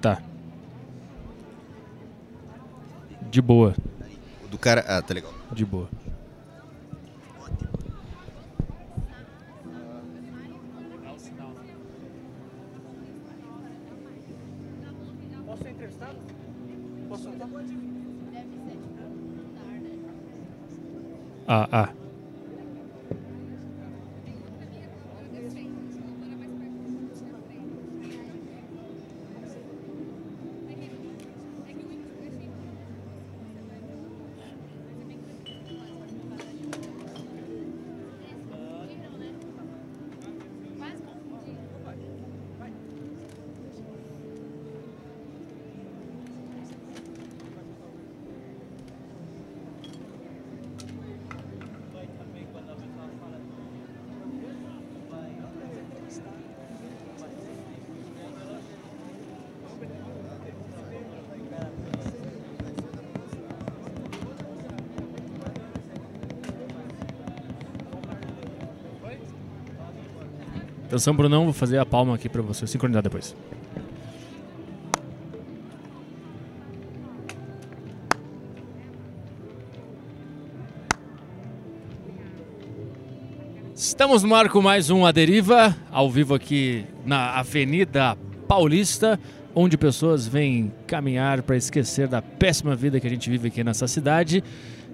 Tá. De boa, O do cara. Ah, tá legal. de boa. Posso ser entrevistado? Posso soltar? Ah, ah. Atenção, Brunão, vou fazer a palma aqui pra você sincronizar depois. Estamos no ar com mais um A Deriva, ao vivo aqui na Avenida Paulista, onde pessoas vêm caminhar para esquecer da péssima vida que a gente vive aqui nessa cidade.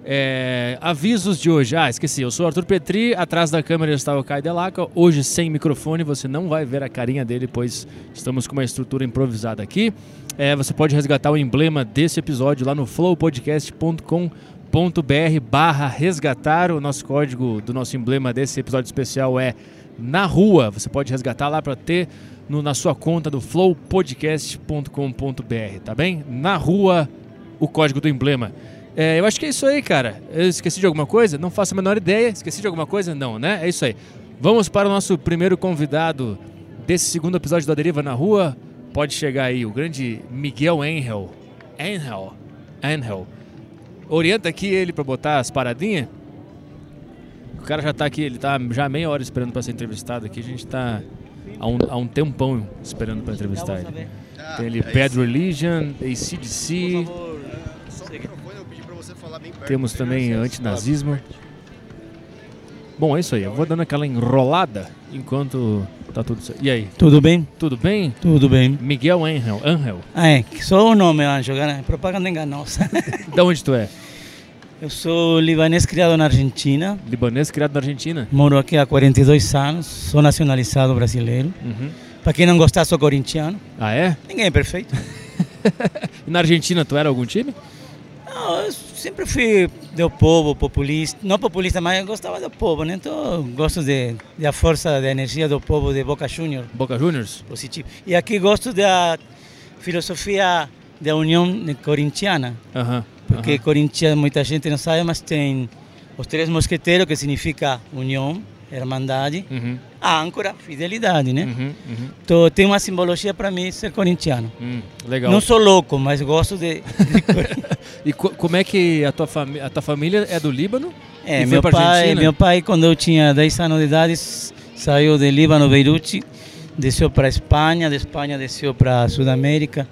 É, avisos de hoje. Ah, esqueci. Eu sou Arthur Petri, atrás da câmera está o Caio Delaca. Hoje sem microfone, você não vai ver a carinha dele, pois estamos com uma estrutura improvisada aqui. É, você pode resgatar o emblema desse episódio lá no flowpodcast.com.br barra resgatar. O nosso código do nosso emblema desse episódio especial é na rua. Você pode resgatar lá para ter no- na sua conta do flowpodcast.com.br, tá bem? Na rua, o código do emblema. É, eu acho que é isso aí, cara. Eu esqueci de alguma coisa? Não faço a menor ideia. Esqueci de alguma coisa? Não, né? É isso aí. Vamos para o nosso primeiro convidado desse segundo episódio da Deriva na Rua. Pode chegar aí, o grande Miguel Angel. Angel. Angel. Orienta aqui ele para botar as paradinhas. O cara já tá aqui, ele tá já meia hora esperando para ser entrevistado aqui. A gente tá há um, há um tempão esperando para entrevistar ele. Tem ali Bad Religion, ACDC. Só o microfone eu pedi pra você falar bem perto. Temos também antinazismo. Bom, é isso aí. Eu vou dando aquela enrolada enquanto tá tudo certo. E aí, Tudo bem? tudo bem? Tudo bem. Miguel Angel. Angel. Ah, é, que só o nome, Anjo, cara, propaganda enganosa. Da onde tu é? Eu sou libanês criado na Argentina, Libanês, criado na Argentina? moro aqui há 42 anos, sou nacionalizado brasileiro. Uhum. Para quem não gostar, sou corintiano. Ah, é? Ninguém é perfeito. E na Argentina tu era algum time? Não, eu sempre fui do povo, populista. Não populista, mas eu gostava do povo, né? Então, eu gosto de, da força, da energia do povo de Boca Juniors. Boca Juniors? positivo. E aqui gosto da filosofia da união corintiana. Porque aham. Corinthians, muita gente não sabe, mas tem os três mosqueteiros, que significa união, irmandade, Uhum. a âncora, fidelidade, né? Uhum. Uhum. Então tem uma simbologia para mim ser corintiano. Hum, legal. Não sou louco, mas gosto de. de E co- como é que a tua, fami a tua família é do Líbano? é, meu pai, meu pai, quando eu tinha 10 anos de idade, saiu de Líbano, Beirute, desceu para Espanha, de Espanha desceu para Sudamérica.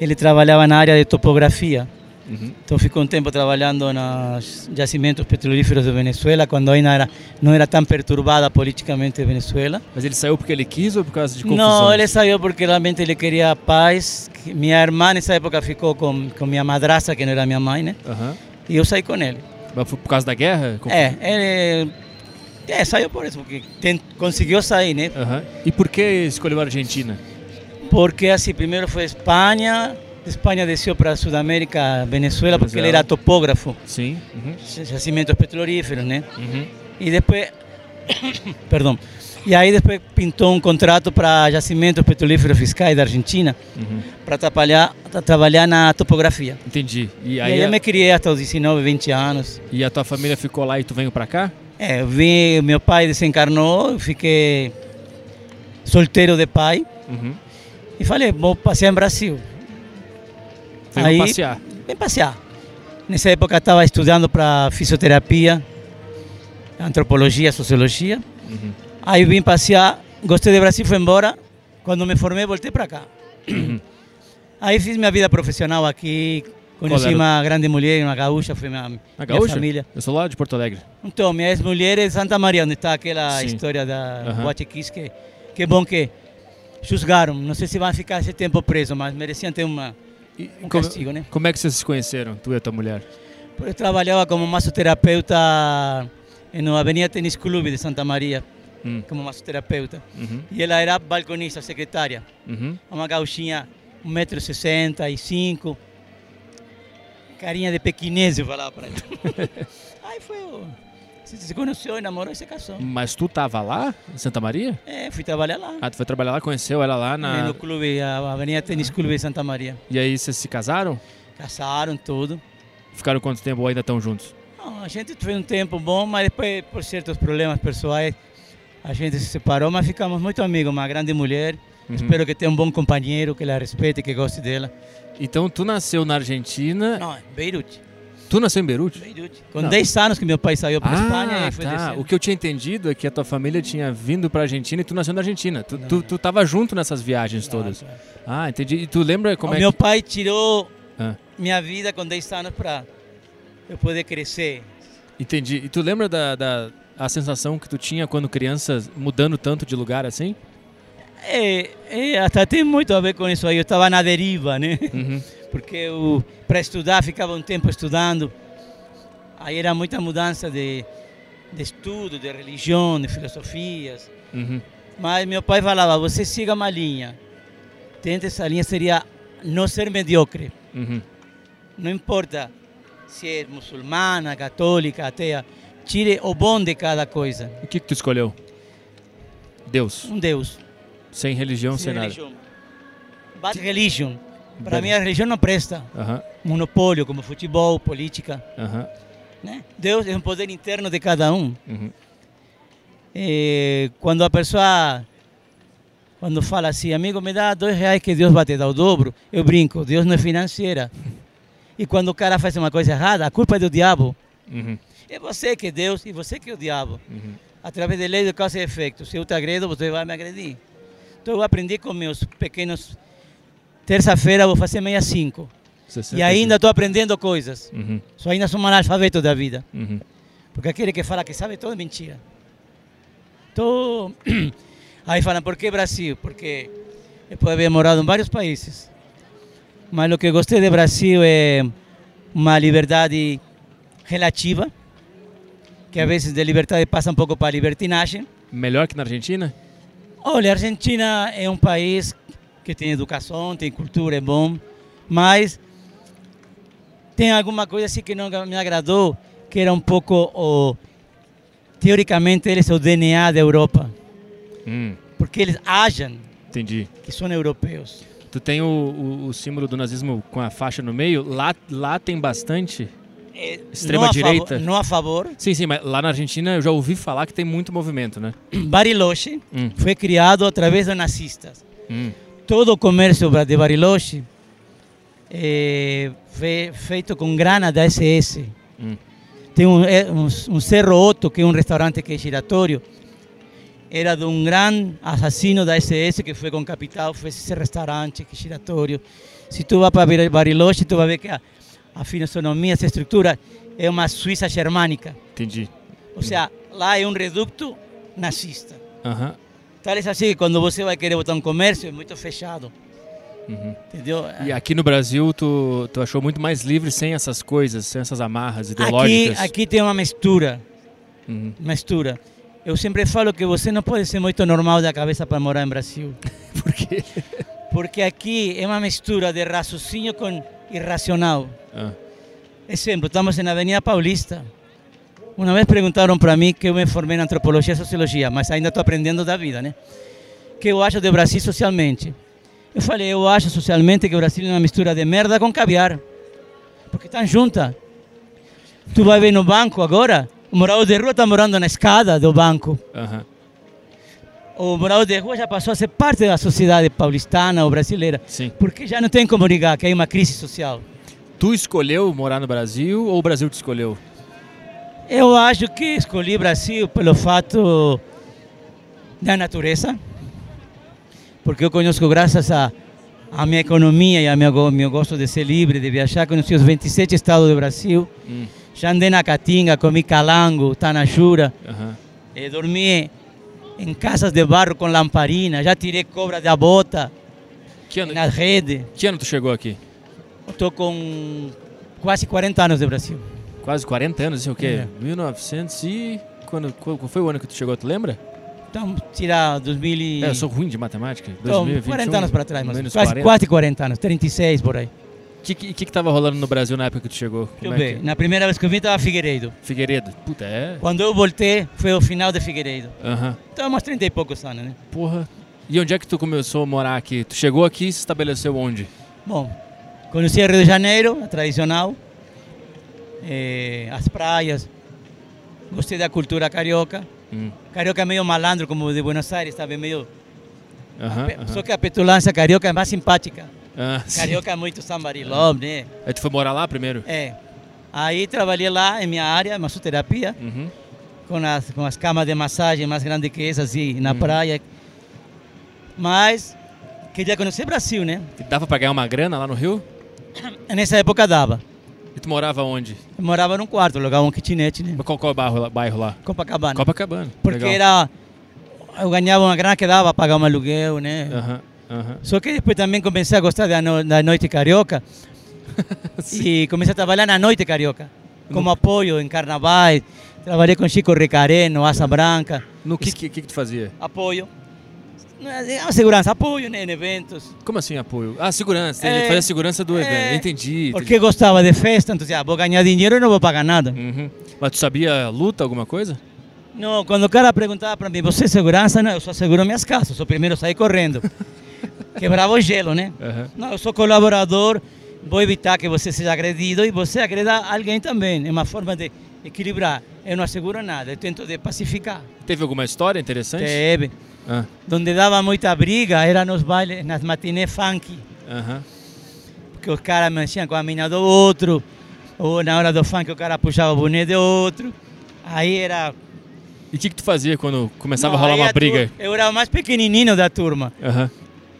Ele trabalhava na área de topografia. Uhum. Então ficou um tempo trabalhando nos jacimentos petrolíferos de Venezuela, quando ainda era, não era tão perturbada politicamente Venezuela. Mas ele saiu porque ele quis ou por causa de confusão? Não, ele saiu porque realmente ele queria paz. Minha irmã nessa época ficou com, com minha madrasta, que não era minha mãe, né? Aham. E eu saí com ele. Mas foi por causa da guerra? É, ele é, saiu por isso, porque tem- conseguiu sair, né? Aham. E por que escolheu a Argentina? Porque assim, primeiro foi Espanha, Espanha desceu para Sudamérica, Venezuela, porque ele era topógrafo, Sim. Uhum. jacimentos petrolíferos, né? Uhum. E depois, perdão, e aí depois pintou um contrato para jacimentos petrolíferos fiscais da Argentina, Uhum. para trabalhar, tra- trabalhar na topografia. Entendi. E E aí, aí a, eu me criei até os 19, 20 anos. e a tua família ficou lá e tu veio pra cá? É, eu vim, meu pai desencarnou, eu fiquei solteiro de pai Uhum. e falei, vou passear em Brasil. Aí- passear. Vem passear. Nessa época eu estava estudando para fisioterapia, antropologia, sociologia. Uhum. Aí vim passear, gostei de Brasil, fui embora. Quando me formei, voltei para cá. Aí fiz minha vida profissional aqui, conheci uma grande mulher, uma gaúcha, foi minha, minha Gaúcha? família. Eu sou lá de Porto Alegre. Então, minha ex-mulher é de Santa Maria, onde está aquela Sim. história da. Boate Kiss, que, que bom que juzgaram. Não sei se vão ficar esse tempo preso, mas mereciam ter uma, E um como, castigo, né? como é que vocês se conheceram, tu e a tua mulher? Eu trabalhava como massoterapeuta no Avenida Tênis Clube de Santa Maria, Hum, como massoterapeuta. uhum, E ela era balconista, secretária. uhum. Uma gauchinha, 1,65m, carinha de pequinês, eu falava para ela. Aí foi, o- se se conheceu, namorou e se casou. Mas tu tava lá, em Santa Maria? É, fui trabalhar lá. Ah, tu foi trabalhar lá, conheceu ela lá na... No clube, a Avenida Tênis Clube de Santa Maria. E aí vocês se casaram? Casaram, tudo. Ficaram quanto tempo ainda estão juntos? Não, a gente teve um tempo bom, mas depois, por certos problemas pessoais, a gente se separou, mas ficamos muito amigos. Uma grande mulher. Uhum. Espero que tenha um bom companheiro, que ela respeite, que goste dela. Então tu nasceu na Argentina... Não, em Beirute. Tu nasceu em Beirute? Beirute. Com Não. 10 anos que meu pai saiu para a Espanha Ah, e foi tá. descendo. O que eu tinha entendido é que a tua família tinha vindo pra Argentina e tu nasceu na Argentina. Tu, tu, tu tava junto nessas viagens todas. Claro, claro. Ah, entendi. E tu lembra como o é meu que... pai tirou Ah, minha vida com 10 anos para eu poder crescer. entendi. E tu lembra da, da a sensação que tu tinha quando criança mudando tanto de lugar assim? É, é, até tem muito a ver com isso aí. Eu estava na deriva, né? Uhum. Porque para estudar, ficava um tempo estudando. Aí era muita mudança de, de estudo, de religião, de filosofias. Uhum. Mas meu pai falava, você siga uma linha. Tenta essa linha, seria não ser mediocre. Uhum. Não importa se é muçulmana, católica, ateia. Tire o bom de cada coisa. O que que tu escolheu? Deus. Um Deus. Sem religião, sem, sem nada. religião. Bad religion. Para mim a religião não presta. Monopólio, como futebol, política. né? Deus é um poder interno de cada um. Uhum. Eh, quando a pessoa quando fala assim, amigo, me dá dois reais que Deus vai te dar o dobro, eu brinco, Deus não é financeira. E quando o cara faz uma coisa errada, a culpa é do diabo. Uhum. É você que é Deus e você que é o diabo. Uhum. Através de lei de causa e efeito. Se eu te agredo, você vai me agredir. Então eu aprendi com meus pequenos. Terça-feira vou fazer meia cinco. E 65. ainda estou aprendendo coisas. Uhum. Só ainda sou um analfabeto da vida. Uhum. Porque aquele que fala que sabe tudo é mentira. Então, aí falam, por que Brasil? Porque eu posso haver morado em vários países. Mas o que gostei do Brasil é uma liberdade relativa, que a vezes de liberdade passa um pouco para libertinagem. Melhor que na Argentina? Olha, a Argentina é um país que tem educação, tem cultura, é bom, mas tem alguma coisa assim que não me agradou, que era um pouco, o, teoricamente, eles são o DNA da Europa, Hum, porque eles agem entendi. que são europeus. Tu tem o, o, o símbolo do nazismo com a faixa no meio. Lá, lá tem bastante. É, Extrema não a direita? favor- não a favor. Sim, sim, mas lá na Argentina eu já ouvi falar que tem muito movimento, né? Bariloche Hum. foi criado através dos nazistas. Hum. Todo o comércio de Bariloche é fe- feito com grana da SS. Hum. Tem um, é, um, um Cerro Otto, que é um restaurante que é giratório, era de um grande assassino da SS que foi com capital, fez esse restaurante que é giratório. Se tu vai para Bariloche, tu vai ver que a, a fisionomia, essa estrutura é uma Suíça germânica. Entendi. Ou seja, lá é um reduto nazista. Aham. Tal é assim quando você vai querer botar um comércio, é muito fechado. Uhum. Entendeu? E aqui no Brasil, tu, tu achou muito mais livre sem essas coisas, sem essas amarras Aqui, ideológicas. aqui tem uma mistura, Uhum. mistura. Eu sempre falo que você não pode ser muito normal da cabeça para morar em Brasil. Por quê? Porque aqui é uma mistura de raciocínio com irracional. Ah. Exemplo, estamos na Avenida Paulista. Uma vez perguntaram para mim que eu me formei em antropologia e sociologia, mas ainda estou aprendendo da vida, né? que eu acho do Brasil socialmente? Eu falei, eu acho socialmente que o Brasil é uma mistura de merda com caviar. Porque estão juntas. Tu vai ver no banco agora, o morador de rua está morando na escada do banco. Aham. O morador de rua já passou a ser parte da sociedade paulistana ou brasileira. Sim. Porque já não tem como negar que há uma crise social. Tu escolheu morar no Brasil ou o Brasil te escolheu? Eu acho que escolhi Brasil pelo fato da natureza, porque eu conheço graças a a minha economia e a meu, meu gosto de ser livre, de viajar. Conheci os 27 estados do Brasil. Hum, Já andei na Caatinga, comi calango, tanajura. aham. Eh, dormí em casas de barro com lamparina. Já tirei cobra da bota Que ano, na rede. que ano tu chegou aqui? Estou com quase 40 anos de Brasil. Quase 40 anos, assim, o quê? É. 1900 e... Quando, qual foi o ano que tu chegou, tu lembra? Então, tirar 2000 e... É, eu sou ruim de matemática. Então, 2021, 40 anos para trás, mas menos quase 40. quase 40 anos, 36 por aí. O que, que, que tava rolando no Brasil na época que tu chegou? Deixa Como eu é ver. que... Na primeira vez que eu vim estava Figueiredo. Figueiredo. Puta, é... Quando eu voltei, foi o final de Figueiredo. Aham. Então, uns 30 e poucos anos, né? Porra. E onde é que tu começou a morar aqui? Tu chegou aqui e se estabeleceu onde? Bom, conheci Rio de Janeiro, a tradicional, eh, as praias, gostei da cultura carioca. Hum. Carioca é meio malandro, como o de Buenos Aires, sabe? Meio... Aham, Pe- aham. Só que a petulância carioca é mais simpática. Ah, sim. Carioca é muito somebody love, né? Aí tu foi morar lá primeiro? É. Aí trabalhei lá em minha área, massoterapia, Uhum. com as, com as camas de massagem mais grandes que essas, assim, na Uhum. praia. Mas queria conhecer Brasil, né? E dava pra ganhar uma grana lá no Rio? Nessa época dava. E tu morava onde? Eu morava num quarto, alugava um kitnet, né? Mas Qual, qual bairro, lá- bairro lá? Copacabana. Copacabana. Porque Legal. era. Eu ganhava uma grana que dava para pagar um aluguel, né? Aham, aham. Só que depois também comecei a gostar da, no, da noite carioca e comecei a trabalhar na noite carioca, como apoio em carnavais. Trabalhei com Chico Recareno, Asa Branca, No que, que que tu fazia? apoio. Não é uma segurança, apoio né, em eventos. Como assim apoio? Ah, segurança. É. Fazia a segurança do É. evento. Entendi. Porque gostava de festa, então ah, vou ganhar dinheiro e não vou pagar nada. entendi. Uhum. Mas tu sabia luta, alguma coisa? Não, quando o cara perguntava para mim, você é segurança? Não, eu só seguro minhas casas, eu sou o primeiro a sair correndo. Quebrava o gelo, né? Aham. Não, eu sou colaborador, vou evitar que você seja agredido e você agreda alguém também. É uma forma de equilibrar. Eu não asseguro nada, eu tento de pacificar. Teve alguma história interessante? Teve. Ah, Donde dava muita briga era nos bailes, nas matinés funk, aham. porque os caras mexiam com a mina do outro, ou na hora do funk o cara puxava o boné do outro. Aí era... E o que, que tu fazia quando começava Não, a rolar aí uma a briga? tur- Eu era o mais pequenininho da turma.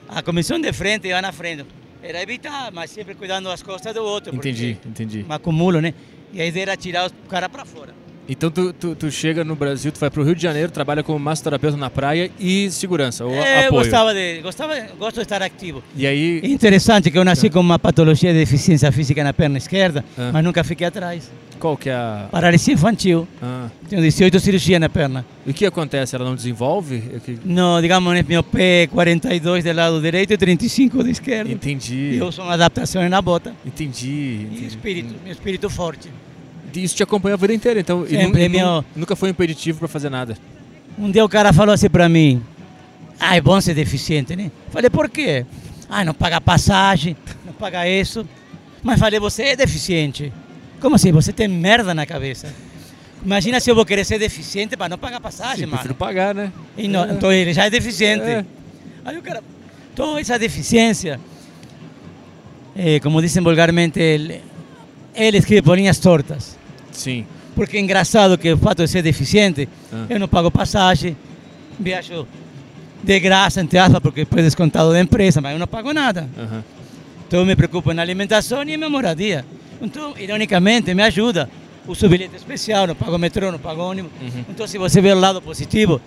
A comissão de frente ia na frente. Era evitar, mas sempre cuidando das costas do outro. Entendi, entendi. Um acumulo, né? E a ideia era tirar os cara para fora. Então tu, tu, tu chega no Brasil, tu vai pro Rio de Janeiro, trabalha como massoterapeuta na praia e segurança, ou É, eu apoio. gostava de, gostava, gosto de estar ativo. E aí, Interessante que eu nasci com uma patologia de deficiência física na perna esquerda, Ah. mas nunca fiquei atrás. qual que é a... Paralisia infantil. Ah, Tenho 18 cirurgias na perna. e o que acontece? Ela não desenvolve? É que- No, digamos, né, meu pé é 42 do lado direito e 35 do esquerdo. Entendi, E eu sou uma adaptação na bota. entendi. E entendi. espírito, meu espírito forte. Isso te acompanha a vida inteira, então. Sempre, e nu- meu- Nunca foi impeditivo pra fazer nada. Um dia o cara falou assim para mim: Ah, é bom ser deficiente, né? Falei, por quê? Ah, não paga passagem, não paga isso. Mas falei, você é deficiente. Como assim? Você tem merda na cabeça. Imagina se eu vou querer ser deficiente para não pagar passagem, Sim, mano. prefiro pagar, né? E não, Então ele já é deficiente. É. Aí o cara, toda essa deficiência, eh, como dizem vulgarmente, ele, ele escreve por linhas tortas. Sim. Porque é engraçado que o fato de ser deficiente, Ah. eu não pago passagem, viajo de graça, entre aspas, porque depois descontado da empresa, mas eu não pago nada. aham. Então eu me preocupo na alimentação e na moradia. Então, ironicamente, me ajuda. Uso bilhete especial, não pago metrô, não pago ônibus. Uhum. Então, se você vê o lado positivo,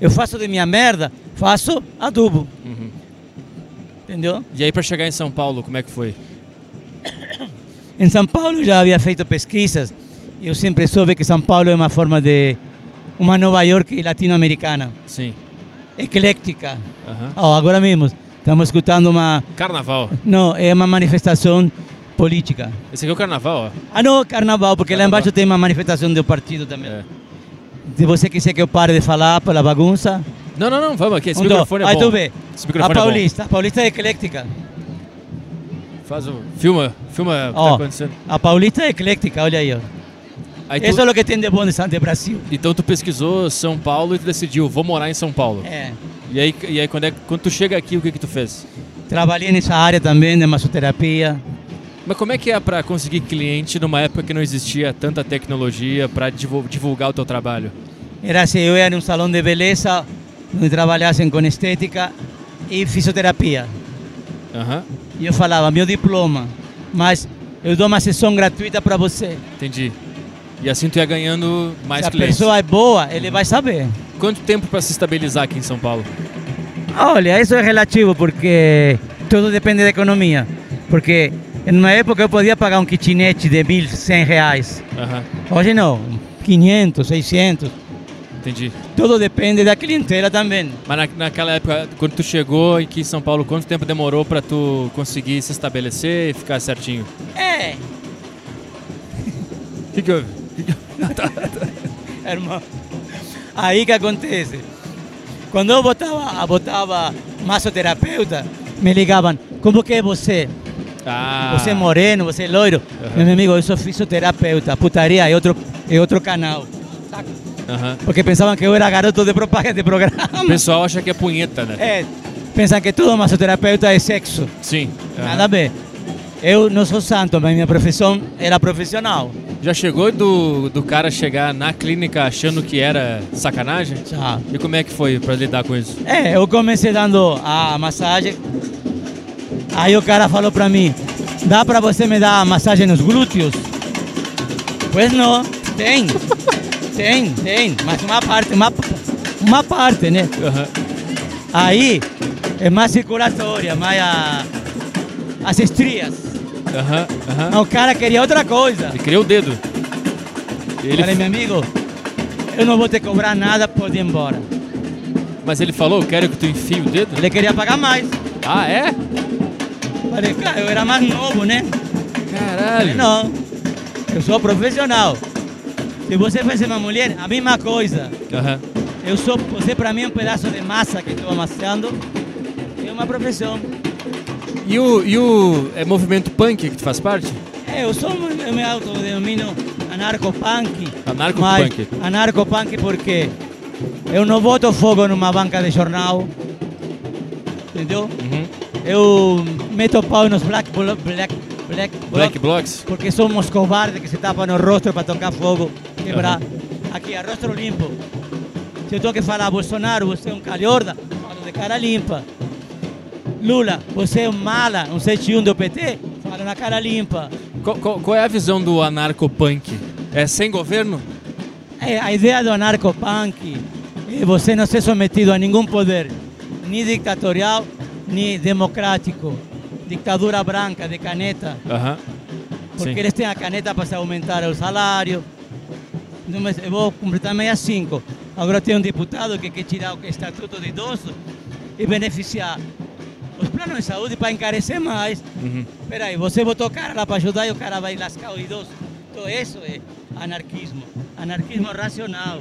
eu faço de minha merda, faço adubo. Uhum. Entendeu? E aí, pra chegar em São Paulo, como é que foi? Em São Paulo já havia feito pesquisas. e Eu sempre soube que São Paulo é uma forma de uma Nova York latino-americana, Sim. eclética. Aham. Oh, agora mesmo estamos escutando uma, Carnaval. não, é uma manifestação política. Esse aqui é o carnaval, ó. Ah, não, carnaval, porque lá Carnaval. embaixo tem uma manifestação do partido também. É. Se você quiser que eu pare de falar pela bagunça, Não, não, não, vamos aqui. Esse então, microfone é aí bom. tu vê. Esse A microfone é bom. Paulista, a Paulista é eclética. Faz o... Filma, filma o que Ó, tá acontecendo. a Paulista é eclética, olha aí. Ó. Aí tu- Isso é o que tem de bom de de Brasil. Então tu pesquisou São Paulo e tu decidiu, vou morar em São Paulo. É. E aí, e aí quando, é, quando tu chega aqui, o que que tu fez? Trabalhei nessa área também de massoterapia. Mas como é que é pra conseguir cliente numa época que não existia tanta tecnologia pra divu- divulgar o teu trabalho? Era assim, eu ia num salão de beleza onde trabalhassem com estética e fisioterapia. Aham, E eu falava, meu diploma, mas eu dou uma sessão gratuita para você. entendi. E assim tu ia ganhando mais Se a clientes. pessoa é boa, ele vai saber. Quanto tempo para se estabilizar aqui em São Paulo? Olha, isso é relativo porque tudo depende da economia. Porque uma época eu podia pagar um kitnet de 1.100 reais. Aham, Hoje não, 500, 600. Entendi. Tudo depende da clientela também. Mas na, naquela época, quando tu chegou aqui em São Paulo, quanto tempo demorou para tu conseguir se estabelecer e ficar certinho? É, O que, que houve? irmão. Aí que acontece. Quando eu botava, botava massoterapeuta, me ligavam, como que é você? Ah, Você é moreno, você é loiro. Aham. Meu amigo, eu sou fisioterapeuta, putaria é outro, é outro canal. Aham. Porque pensavam que eu era garoto de propaganda de O programa. pessoal acha que é punheta, né? É, pensam que todo massoterapeuta é sexo. Sim. aham. Nada a ver. Eu não sou santo, mas minha profissão era profissional. Já chegou do, do cara chegar na clínica achando que era sacanagem? Já. E como é que foi para lidar com isso? É, eu comecei dando a massagem. Aí o cara falou pra mim, dá pra você me dar a massagem nos glúteos? Pois não, tem. Tem, tem. Mas uma parte, uma, uma parte, né? Aham. Aí é mais circulatória, mais a, as estrias. Aham. Mas o cara queria outra coisa. Ele criou o dedo. Ele, Falei, meu amigo, eu não vou te cobrar nada, pode ir embora. mas ele falou, eu quero que tu enfie o dedo? Ele queria pagar mais. Ah, é? Falei, cara, eu era mais novo, né? Caralho. Falei, não, eu sou profissional. Se você fosse uma mulher, a mesma coisa. Aham. Eu sou, você para mim é um pedaço de massa que estou amassando. É uma profissão. E o, e o é, movimento punk que tu faz parte? É, eu sou, eu me autodenomino anarcopunk. Anarcopunk. Anarcopunk porque eu não boto fogo numa banca de jornal. Entendeu? Uhum. Eu meto pau nos black, black, black, Black bloc, Blocks? porque somos covardes que se tapam no rosto para tocar fogo, quebrar. Aqui, a rosto limpo. Se eu tenho que falar, Bolsonaro, você é um calhorda, falo de cara limpa. Lula, você é um mala, um 71 do PT, falo na cara limpa. Qual, qual- qual é a visão do anarcopunk? É sem governo? É, a ideia do anarcopunk é você não ser sometido a nenhum poder, nem ditatorial, nem democrático. Ditadura branca, de caneta. Porque Sim. eles têm a caneta para se aumentar o salário. Eu vou completar 65. Agora tem um deputado que quer tirar o estatuto de idoso e beneficiar os planos de saúde para encarecer mais. Uhum. Aí, você botou o cara lá para ajudar e o cara vai lascar o idoso. Então isso é anarquismo. Anarquismo racional.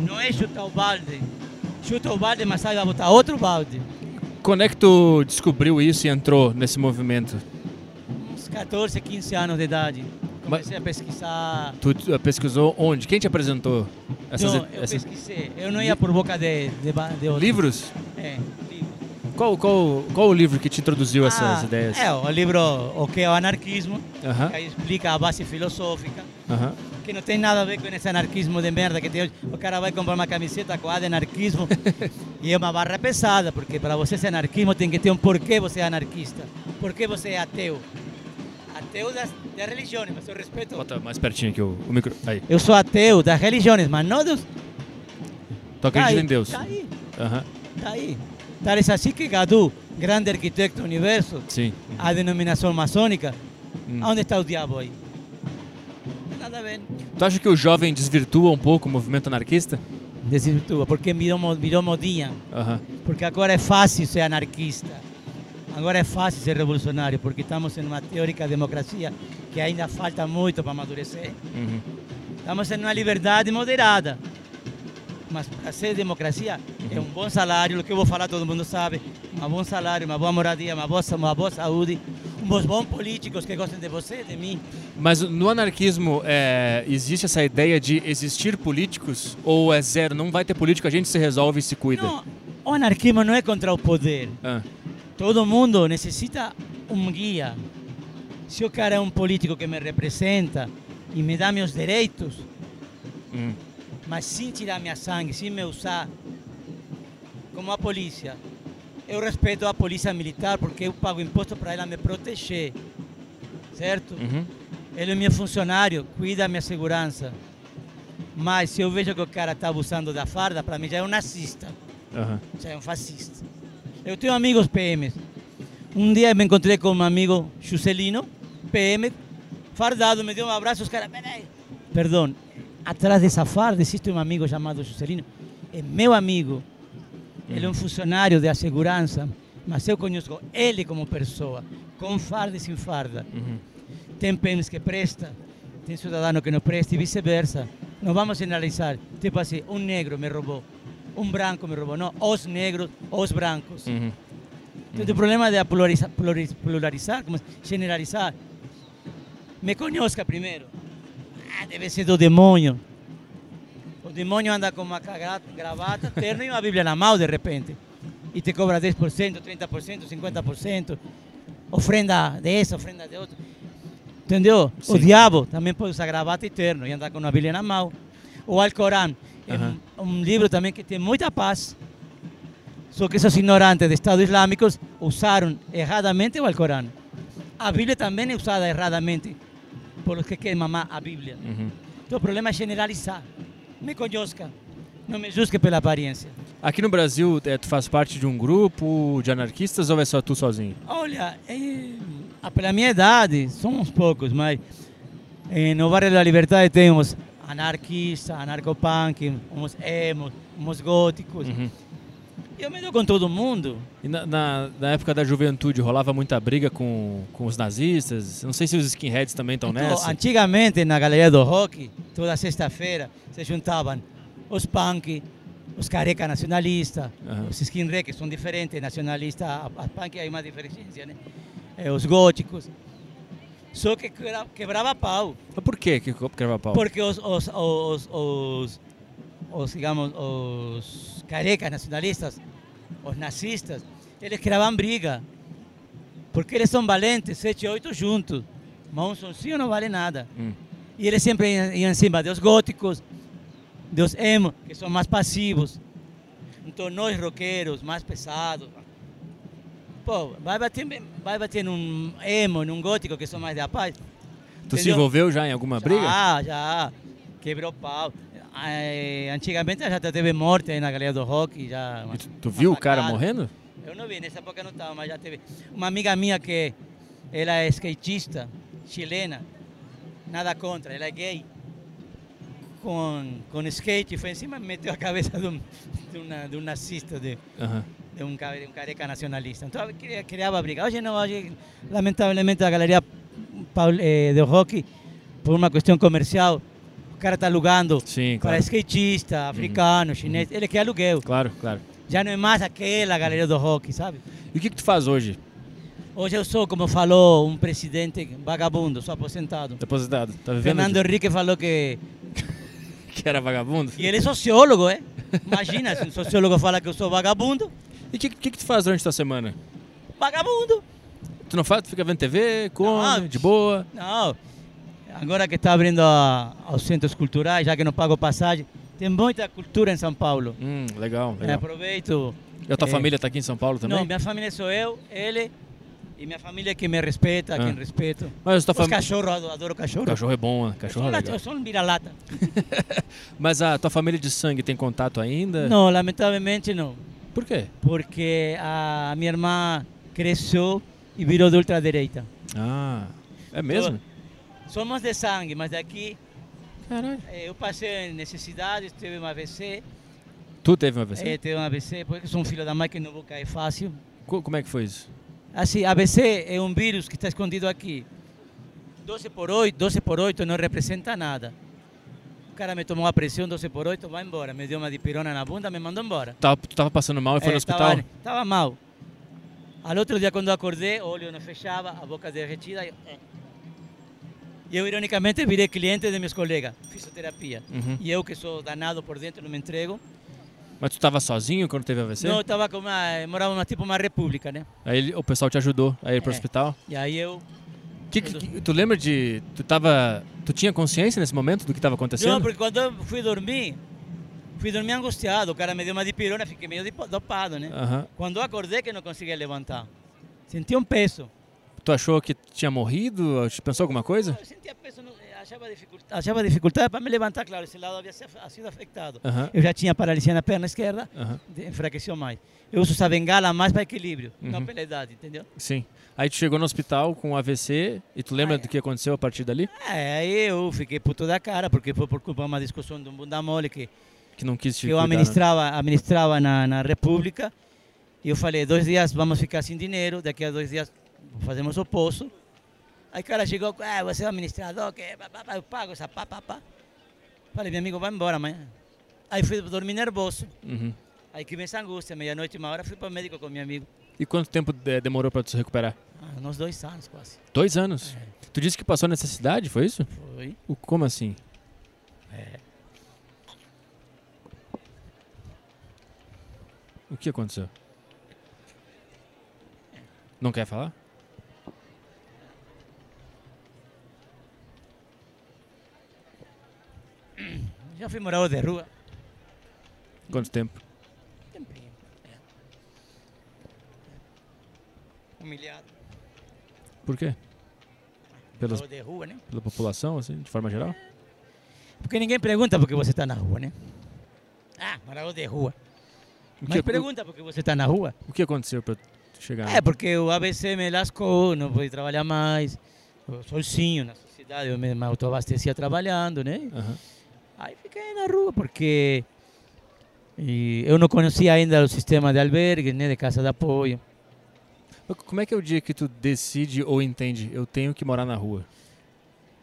Não é chutar o balde. Chuta o balde, mas sai vai botar outro balde. Quando é que tu descobriu isso e entrou nesse movimento? Uns 14, 15 anos de idade. Comecei a pesquisar. Tu eh, pesquisou onde? Quem te apresentou essas, Então, eu essas pesquisei. Eu não ia por boca de, de, de outro. livros? É. Qual, qual, qual o livro que te introduziu essas Ah, ideias? É, o livro O que é o anarquismo, Aham, que aí explica a base filosófica, aham. que não tem nada a ver com esse anarquismo de merda que tem hoje. O cara vai comprar uma camiseta com A de anarquismo e é uma barra pesada, porque para você ser anarquismo tem que ter um porquê você é anarquista. Por que você é ateu? Ateu das, das religiões, mas eu respeito. Bota mais pertinho aqui o, o micro. Aí. Eu sou ateu das religiões, mas não dos. Tu acredita Tá aí, em Deus? Tá aí. Aham, Tá aí. Tal é assim que Gadu, grande arquiteto do universo, sim. a denominação maçônica, Hum. onde está o diabo aí? Nada a ver. Tu acha que o jovem desvirtua um pouco o movimento anarquista? Desvirtua, porque virou, virou modinha. Aham. Porque agora é fácil ser anarquista. Agora é fácil ser revolucionário, porque estamos em uma teórica democracia que ainda falta muito para amadurecer. Uhum. Estamos em uma liberdade moderada. Mas para ser democracia é um bom salário, o que eu vou falar todo mundo sabe. Um bom salário, uma boa moradia, uma boa, uma boa saúde, uns bons políticos que gostem de você, de mim. Mas no anarquismo é, existe essa ideia de existir políticos ou é zero? Não vai ter político, a gente se resolve e se cuida. Não, o anarquismo não é contra o poder. Ah, Todo mundo necessita um guia. Se o cara é um político que me representa e me dá meus direitos, hum, mas sem tirar minha sangue, sem me usar como a polícia, eu respeito a polícia militar porque eu pago imposto para ela me proteger, certo? Uhum. Ele é meu funcionário, cuida da minha segurança. Mas se eu vejo que o cara está abusando da farda, para mim já é um nazista, Aham. já é um fascista. Eu tenho amigos PMs. Um dia me encontrei com um amigo Juscelino, PM, fardado, me deu um abraço, os caras, peraí. Perdão, atrás dessa farda existe um amigo chamado Juscelino, é meu amigo. Ele é um funcionário da segurança, mas eu conheço ele como pessoa, com farda e sem farda. Uhum. Tem PMs que presta, tem cidadão que não presta e vice-versa. Não vamos generalizar. Tipo assim, um negro me roubou, um branco me roubou. Não, os negros, os brancos. Uhum. Então, o problema de pluralizar, pluralizar, pluralizar como generalizar. Me conozca primeiro. Ah, deve ser do demônio. O demônio anda com uma cagra- gravata, terno e uma Bíblia na mão de repente. E te cobra 10%, 30%, 50%. Ofrenda dessa, ofrenda de outra. Entendeu? O Sim. diabo também pode usar gravata e terno e andar com uma Bíblia na mão. O Alcorão é um, livro também que tem muita paz. Só que esses ignorantes de Estado Islâmicos usaram erradamente o Alcorão. A Bíblia também é usada erradamente por os que querem mamar a Bíblia. Uhum. Então o problema é generalizar. Me conozca, não me julgue pela aparência. Aqui no Brasil, eh, tu faz parte de um grupo de anarquistas ou é só tu sozinho? Olha, é, ah, pela minha idade, somos poucos, mas eh, no bairro da Liberdade temos anarquistas, anarcopunk, uns emos, uns góticos. Uhum. Eu me dou com todo mundo. E na, na- na época da juventude rolava muita briga com, com os nazistas? Não sei se os skinheads também estão Então, nessa. antigamente, na galeria do rock, toda sexta-feira, se juntavam os punk, os careca nacionalistas, Aham. os skinhead, que são diferentes, nacionalistas, a, a punk hay uma diferença, né? Eh, os góticos. Só que quebra- quebrava pau, por que quebrava pau? porque os, os, os, os, os, digamos, os carecas nacionalistas, os nazistas, eles criavam briga. Porque eles são valentes, sete, oito juntos. Mas um sozinho não vale nada. Hum. E eles sempre iam em cima dos góticos, dos emo, que são mais passivos. Então nós roqueiros, mais pesados. Pô, vai bater, vai bater num emo, num gótico, que são mais da paz. Tu se entendeu? envolveu já em alguma briga? Já, já. Quebrou pau. Eh, antigamente já teve morte aí na galeria do rock. Já, E tu, tu viu o cara morrendo? Eu não vi, nessa época não estava, mas já teve. Uma amiga minha que ela é skatista, chilena, nada contra, ela é gay. Com, com skate, foi em cima e meteu a cabeça de um, de uma- de um nazista, de, Aham. De de um careca nacionalista. Cria- criava briga. Hoje não, hoje lamentavelmente a galeria Paul- eh, do rock, por uma questão comercial, o cara está alugando Sim, para claro. skatista, africano, chinês, ele quer aluguel. Claro, claro. Já não é mais aquela galeria do rock, sabe? E o que, que tu faz hoje? Hoje eu sou, como falou um presidente vagabundo, sou aposentado. Depositado. Tá vivendo Fernando de- Henrique falou que. que era vagabundo? E ele é sociólogo, é? Imagina, se um sociólogo fala que eu sou vagabundo, E o que, que, que tu faz durante a tua semana? vagabundo! Tu não faz? Tu fica vendo TV, come, Ah, de boa? Não, agora que está abrindo a, aos centros culturais, já que não pago passagem, tem muita cultura em São Paulo. Hum, legal, Eu legal. aproveito. E a tua é, família tá aqui em São Paulo também? Não, minha família sou eu, ele e minha família que me respeita, Ah. quem respeito. Mas tua Os família... cachorros, eu adoro cachorro. Cachorro é bom, né? Eu Cachorro sou, é legal. eu sou um vira-lata. Mas a tua família de sangue tem contato ainda? Não, lamentavelmente não. Por quê? Porque a minha irmã cresceu e virou de ultradireita. Ah, é mesmo? Somos de sangue, mas daqui Caralho. eh, eu passei necessidades, tive um AVC, Tu teve uma AVC? eh, tive um AVC, porque sou um filho da mãe que não vou cair fácil. Co- Como é que foi isso? Assim, AVC é um vírus que está escondido aqui. 12 por 8, 12 por 8 não representa nada. Cara me tomou a pressão, 12 por 8, vai embora. Me deu uma dipirona na bunda, me mandou embora. Tava, tu tava passando mal e foi É, no hospital? Estava, estava mal. Al outro dia, quando eu acordei, o olho não fechava, a boca derretida. Eu, eh. E eu, ironicamente, virei cliente de meus colegas, fisioterapia. Uhum. E eu, que sou danado por dentro, não me entrego. Mas tu tava sozinho quando teve AVC? Não, eu estava com uma, eu morava numa, tipo uma república, né? Aí o pessoal te ajudou a ir pro É. hospital? E aí eu... Que, que- tu lembra de... Tu tava... Tu tinha consciência nesse momento do que tava acontecendo? Não, porque quando eu fui dormir, Fui dormir angustiado, o cara me deu uma dipirona, fiquei meio dopado, né? Aham. Quando eu acordei que não conseguia levantar. Senti um peso. Tu achou que tinha morrido? Pensou alguma coisa? Eu sentia peso, achava dificuldade, achava dificuldade para me levantar, claro, esse lado havia sido afetado. Aham. Eu já tinha paralisia na perna esquerda, de- enfraqueceu mais. Eu uso essa bengala mais para equilíbrio, não Uhum. pela idade, entendeu? Sim. Aí tu chegou no hospital com AVC e tu lembra Ah, é. do que aconteceu a partir dali? É, aí eu fiquei puto da cara, porque foi por culpa de uma discussão de um bunda mole que, Que não quis que eu cuidar, né? administrava, administrava na, na República. E eu falei, dois dias vamos ficar sem dinheiro, daqui a dois dias fazemos o poço. Aí o cara chegou, ah, você é o administrador, que eu pago essa pá, pá, pá. Falei, meu amigo, vai embora amanhã. Aí fui dormir nervoso. Uhum. Aí que vem essa angústia, meia-noite, uma hora, fui para o médico com meu amigo. E quanto tempo de- demorou tu se recuperar? Ah, uns dois anos quase. Dois anos. É. Tu disse que passou necessidade, foi isso? Foi. O- Como assim? É. O que aconteceu? Não quer falar? Já fui morador de rua. Quanto tempo? Tempinho. É. Humilhado. Por quê? Pelas, de rua, né? pela população, assim, de forma geral? Porque ninguém pergunta por que você está na rua, né? Ah, morador de rua. O Mas que, pergunta por que você está na rua. o, que aconteceu tu chegar? É, porque o ABC me lascou, não pude trabalhar mais. Eu sozinho na sociedade, eu me autoabastecia trabalhando, né? Aham. Aí fiquei na rua porque eu não conhecia ainda o sistema de albergue, né, de casa de apoio. Como é que é o dia que tu decide ou entende, eu tenho que morar na rua?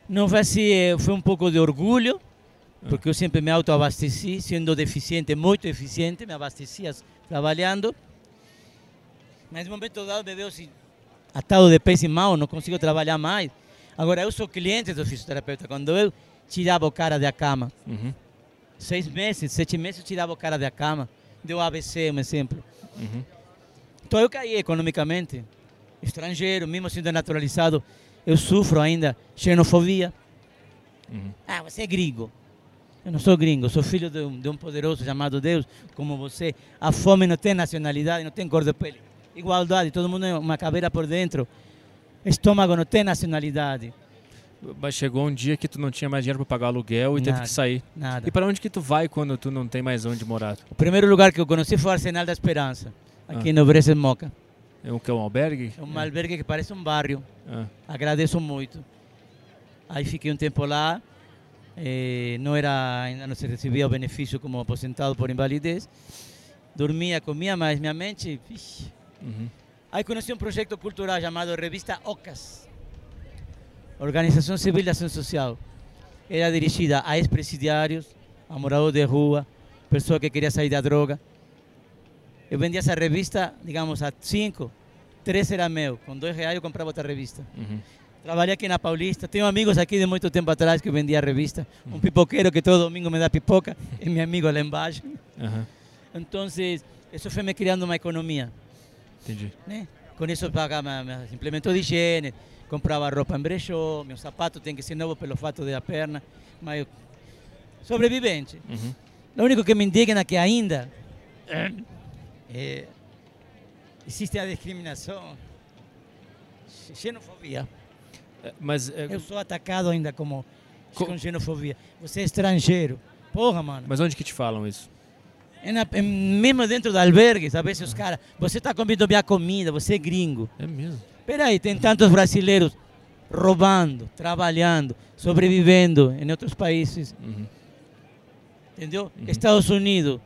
Não assim, eh, foi um pouco de orgulho, Ah. porque eu sempre me autoabasteci, sendo deficiente, muito eficiente, me abastecia trabalhando. Mas no momento dado me vejo assim, atado de pés e mãos, não consigo trabalhar mais. Agora, eu sou cliente do fisioterapeuta. Quando eu tirava o cara da cama, Uhum. seis meses, sete meses, eu tirava o cara da cama. Deu ABC, um exemplo. Uhum. Então eu caí economicamente. Estrangeiro, mesmo sendo naturalizado, eu sofro ainda xenofobia. Uhum. Ah, você é gringo. Eu não sou gringo, sou filho de um, de um poderoso chamado Deus, como você. A fome não tem nacionalidade, não tem cor de pele. Igualdade, todo mundo é uma caveira por dentro. Estômago não tem nacionalidade, Mas chegou um dia que tu não tinha mais dinheiro pra pagar aluguel e teve Nada. que sair. nada. E para onde que tu vai quando tu não tem mais onde morar? O primeiro lugar que eu conheci foi o Arsenal da Esperança, aqui Ah. no Bresen Moca. É um, que é um albergue? É um albergue que parece um bairro. Ah. Agradeço muito. Aí fiquei um tempo lá. eh, não era, ainda não se recebia o benefício como aposentado por invalidez. Dormia, comia, mas minha mente. Uhum. Aí conheci um projeto cultural chamado Revista OCAS Organização Civil de Ação Social. Era dirigida a ex-presidiários, a moradores de rua, pessoas que queriam sair da droga. Eu vendia essa revista, digamos, a cinco. Três era meu. Com dois reais eu comprava outra revista. Uhum. Trabalhei aqui na Paulista. Tenho amigos aqui de muito tempo atrás que vendia revista. Um pipoqueiro que todo domingo me dá pipoca. É meu amigo lá embaixo. Aham. Então, isso foi me criando uma economia. Entendi. Né? Com isso eu pagava meus implementos de higiene, comprava roupa em brechó, meu sapato tem que ser novo pelo fato da perna. Mas eu... sobrevivente. Uhum. O único que me indigna é que ainda é, existe a discriminação, xenofobia. É, Mas, é, Eu sou atacado ainda como Co- com xenofobia. Você é estrangeiro. Porra, mano. mas onde que te falam isso? É na- é mesmo dentro do albergue, sabe? Se os caras, você está comendo minha comida, você é gringo. É mesmo. Peraí, tem tantos brasileiros roubando, trabalhando, sobrevivendo em outros países, Uhum. entendeu? Estados Unidos,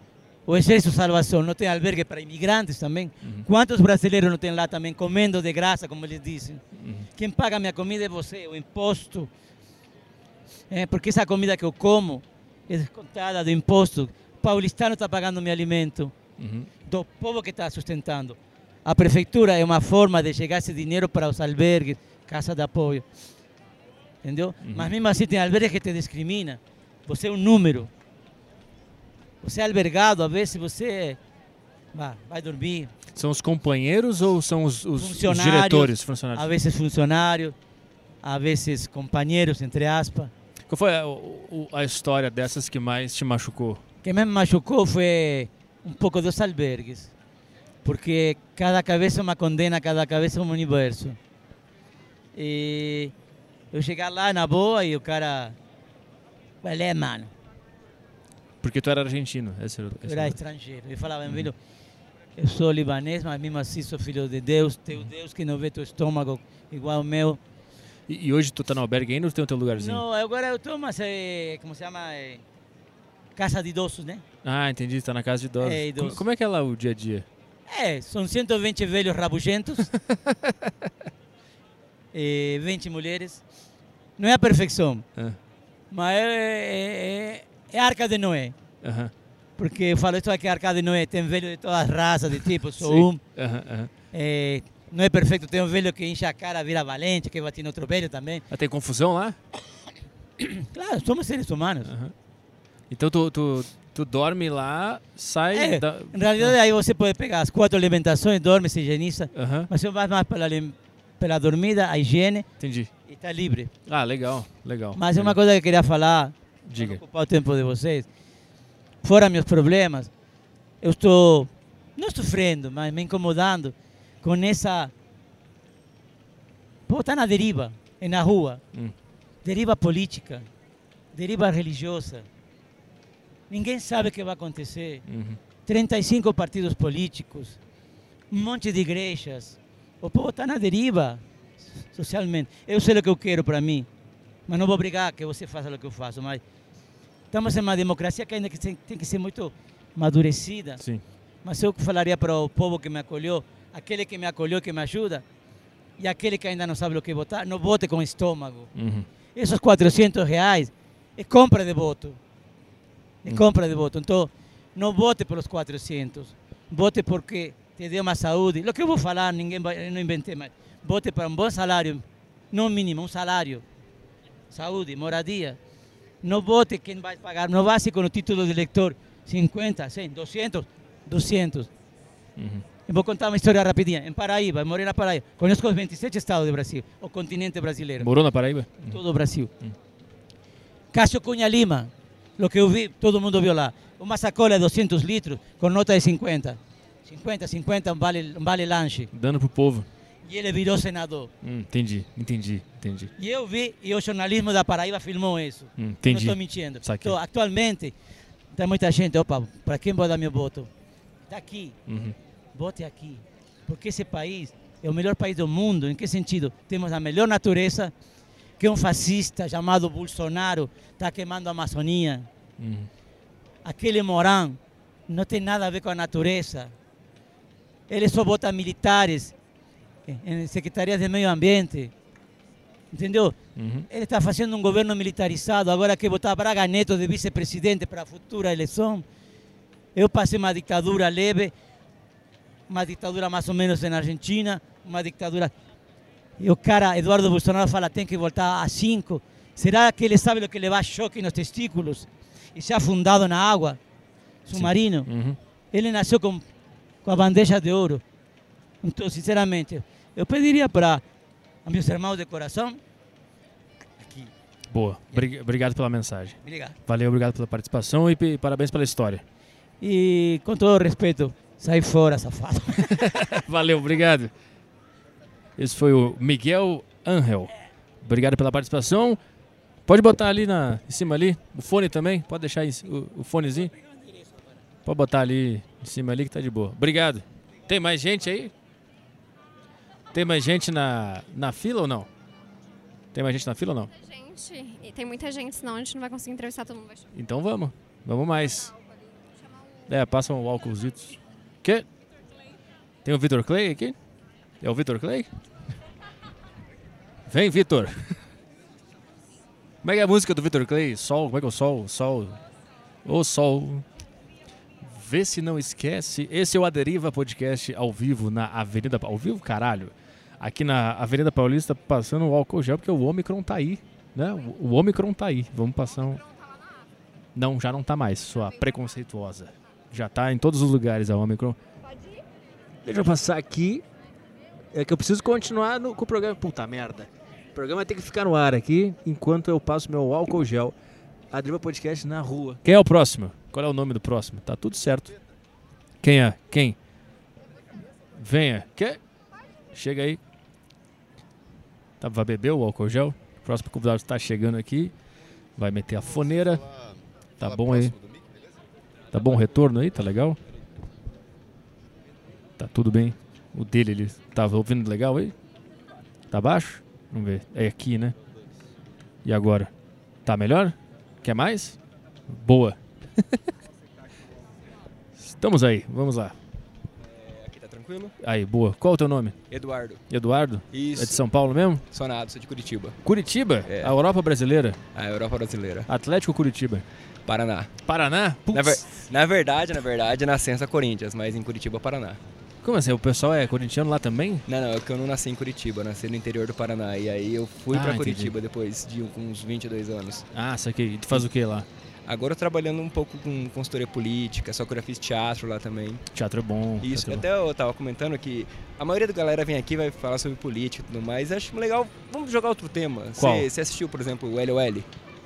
o Exército de Salvação não tem albergue para imigrantes também? Uhum. Quantos brasileiros não tem lá também comendo de graça, como eles dizem? Uhum. Quem paga minha comida é você, o imposto. É, porque essa comida que eu como é descontada do imposto. O paulistano está pagando meu alimento, Uhum. do povo que está sustentando. A prefeitura é uma forma de chegar esse dinheiro para os albergues, casa de apoio. Entendeu? Mas mesmo assim tem albergues que te discrimina. Você é um número. Você é albergado, a vezes você vai, vai dormir. São os companheiros ou são os, os- os Funcionários, diretores, A funcionários? vezes funcionários, a vezes companheiros, entre aspas. Qual foi a, a história dessas que mais te machucou? que me machucou foi um pouco dos albergues, porque cada cabeça é uma condena, cada cabeça é um universo. E eu chegar lá na boa e o cara, qual é, mano? Porque tu era argentino. Esse era, esse era estrangeiro. Ele falava, meu filho, eu sou libanês, mas mesmo assim sou filho de Deus, teu Deus que não vê teu estômago igual ao meu. E, e hoje tu tá no albergue ainda ou tem o teu lugarzinho? Não, agora eu estou, mas é, como se chama? É, casa de idosos, né? Ah, entendi. Tá na casa de idosos. É, idosos. Como, como é que é lá o dia a dia? É, são 120 velhos rabugentos. e 20 mulheres. Não é a perfeição, Ah, mas é, é, a arca de Noé. Porque eu falo isso aqui, a arca de Noé tem velho de todas as raças, de tipo, sou um. É, não é perfeito, tem um velho que enche a cara, vira valente, que bate no outro velho também. Ah, tem confusão lá? Claro, somos seres humanos. Então tu, tu, tu dorme lá, sai. É, da- em realidade, aí você pode pegar as quatro alimentações, dorme, se higieniza, mas você vai mais pela, pela dormida, a higiene, entendi. e está livre. Ah, legal, legal. Mas é uma legal. coisa que eu queria falar, Diga. para ocupar o tempo de vocês. Fora meus problemas, eu estou, não sofrendo, mas me incomodando com essa... Pô, está na deriva, é na rua. Hum. Deriva política, deriva religiosa. Ninguém sabe o que vai acontecer. Uhum. 35 partidos políticos, um monte de igrejas. O povo está na deriva socialmente. Eu sei o que eu quero para mim, mas não vou obrigar que você faça o que eu faço. Mas estamos em uma democracia que ainda que tem, tem que ser muito amadurecida. Sim. Mas eu falaria para o povo que me acolheu, aquele que me acolheu, que me ajuda, e aquele que ainda não sabe o que votar, não vote com estômago. Uhum. Esos 400 reais é compra de voto. É Hum. compra de voto. Então, não vote pelos 400. Vote porque te dê uma saúde. O que eu vou falar, ninguém vai, não inventei mais. Vote para um bom salário, não mínimo, um salário. Saúde, moradia. Não vote quem vai pagar. Não vá assim com o título de eleitor 50, 100, 200, 200. Uhum. Eu vou contar uma história rapidinha. Em Paraíba, eu morei na Paraíba. Conheço os 27 estados do Brasil, o continente brasileiro. Morou na Paraíba? todo o Brasil. Hum. Cássio Cunha Lima, lo que eu vi, todo mundo viu lá. Uma sacola de 200 litros com nota de 50. 50, 50, um vale, um vale lanche. Dando pro povo. E ele virou senador. Hum, entendi, entendi, entendi. E eu vi, e o jornalismo da Paraíba filmou isso. Hum, Não entendi. estou mentindo. Saquei. Então, atualmente, tem muita gente, opa, para quem vou dar meu voto? Daqui, Uhum. vote aqui. Porque esse país é o melhor país do mundo. Em que sentido? Temos a melhor natureza, que um fascista chamado Bolsonaro está queimando a Amazônia. Uhum. Aquele Morán não tem nada a ver com a natureza. Ele só vota militares em- secretarias de meio ambiente. Entendeu? Uhum. Ele está fazendo um governo militarizado, agora quer botar Braga Neto de vice-presidente para a futura eleição. Eu passei uma ditadura leve, uma ditadura mais ou menos na Argentina, uma ditadura... E o cara, Eduardo Bolsonaro, fala tem que voltar a cinco. Será que ele sabe o que levar choque nos testículos e se afundado na água? Submarino. Uhum. Ele nasceu com, com a bandeja de ouro. Então, sinceramente, eu pediria para meus irmãos de coração... Aqui. Boa. Brig- Obrigado pela mensagem. Obrigado. Valeu, obrigado pela participação e parabéns pela história. E com todo respeito, sai fora, safado. Valeu, obrigado. Esse foi o Miguel Angel. Obrigado pela participação. Pode botar ali na, em cima ali, o fone também. Pode deixar o, o fonezinho. Pode botar ali em cima ali que tá de boa. Obrigado. Tem mais gente aí? Tem mais gente na, na fila ou não? Tem mais gente na fila ou não? Gente, e tem muita gente, senão a gente não vai conseguir entrevistar todo mundo. Então vamos. Vamos mais. É, passa um álcoolzitos. Que? Tem o Vitor Clay aqui? É o Vitor Clay? Vem, Vitor. Como é que é a música do Vitor Clay? Sol, como é que é o sol? Sol. O sol. Vê se não esquece. Esse é o Aderiva Podcast ao vivo na Avenida. Ao vivo, caralho. Aqui na Avenida Paulista, passando o álcool gel, porque o Omicron tá aí. Né? O Omicron tá aí. Vamos passar um. Não, já não tá mais, sua preconceituosa. Já tá em todos os lugares a Omicron. Deixa eu passar aqui. É que eu preciso continuar no- com o programa. Puta merda. O programa tem que ficar no ar aqui enquanto eu passo meu álcool gel. Adriba Podcast na rua. Quem é o próximo? Qual é o nome do próximo? Tá tudo certo. Quem é? Quem? Venha. Quer? Chega aí. Tá, vai beber o álcool gel? O próximo convidado está chegando aqui. Vai meter a foneira. Tá bom aí? Tá bom o retorno aí? Tá legal? Tá tudo bem. O dele, ele tava ouvindo legal aí? Tá baixo? Vamos ver. É aqui, né? E agora? Tá melhor? Quer mais? Boa. Estamos aí, vamos lá. Tranquilo? Aí, boa. Qual é o teu nome? Eduardo. Eduardo? É Isso. de São Paulo mesmo? Sonado, sou de Curitiba. Curitiba? É. A Europa brasileira. A Europa brasileira. Atlético Curitiba. Paraná. Paraná? Putz. Na, ver- na verdade, na verdade, nascença Corinthians, mas em Curitiba, Paraná. Como assim? O pessoal é corintiano lá também? Não, não, é que eu não nasci em Curitiba, nasci no interior do Paraná. E aí eu fui Ah, pra entendi. Curitiba depois de uns 22 anos. Ah, saquei. E tu faz o que lá? Agora eu trabalhando um pouco com consultoria política, só que eu já fiz teatro lá também. Teatro é bom. Isso, é até eu tava comentando que a maioria da galera vem aqui vai falar sobre política e tudo mais. Acho legal, vamos jogar outro tema. Qual? Você assistiu, por exemplo, o LOL?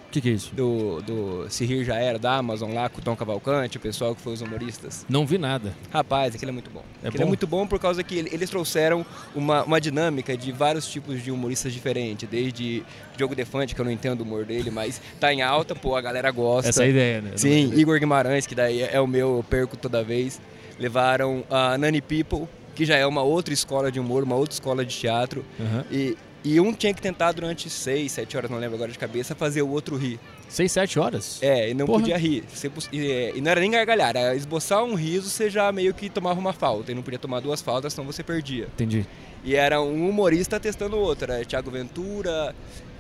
O que, que é isso? do, do Se Rir Já Era, da Amazon lá, com o Tom Cavalcante, o pessoal que foi os humoristas. Não vi nada. Rapaz, aquele é muito bom. É aquele é bom? muito bom por causa que ele- eles trouxeram uma, uma dinâmica de vários tipos de humoristas diferentes, desde Diogo Defante, que eu não entendo o humor dele, mas tá em alta, pô, a galera gosta. Essa é a ideia, né? Sim, Igor Guimarães, que daí é o meu, eu perco toda vez. Levaram a Nani People, que já é uma outra escola de humor, uma outra escola de teatro. Aham. E, e um tinha que tentar durante seis, sete horas, não lembro agora de cabeça, fazer o outro rir. Seis, sete horas? É, e não Porra. podia rir. Você e, é, e não era nem gargalhar, era esboçar um riso, você já meio que tomava uma falta. E não podia tomar duas faltas, senão você perdia. Entendi. E era um humorista testando o outro. Era Thiago Ventura.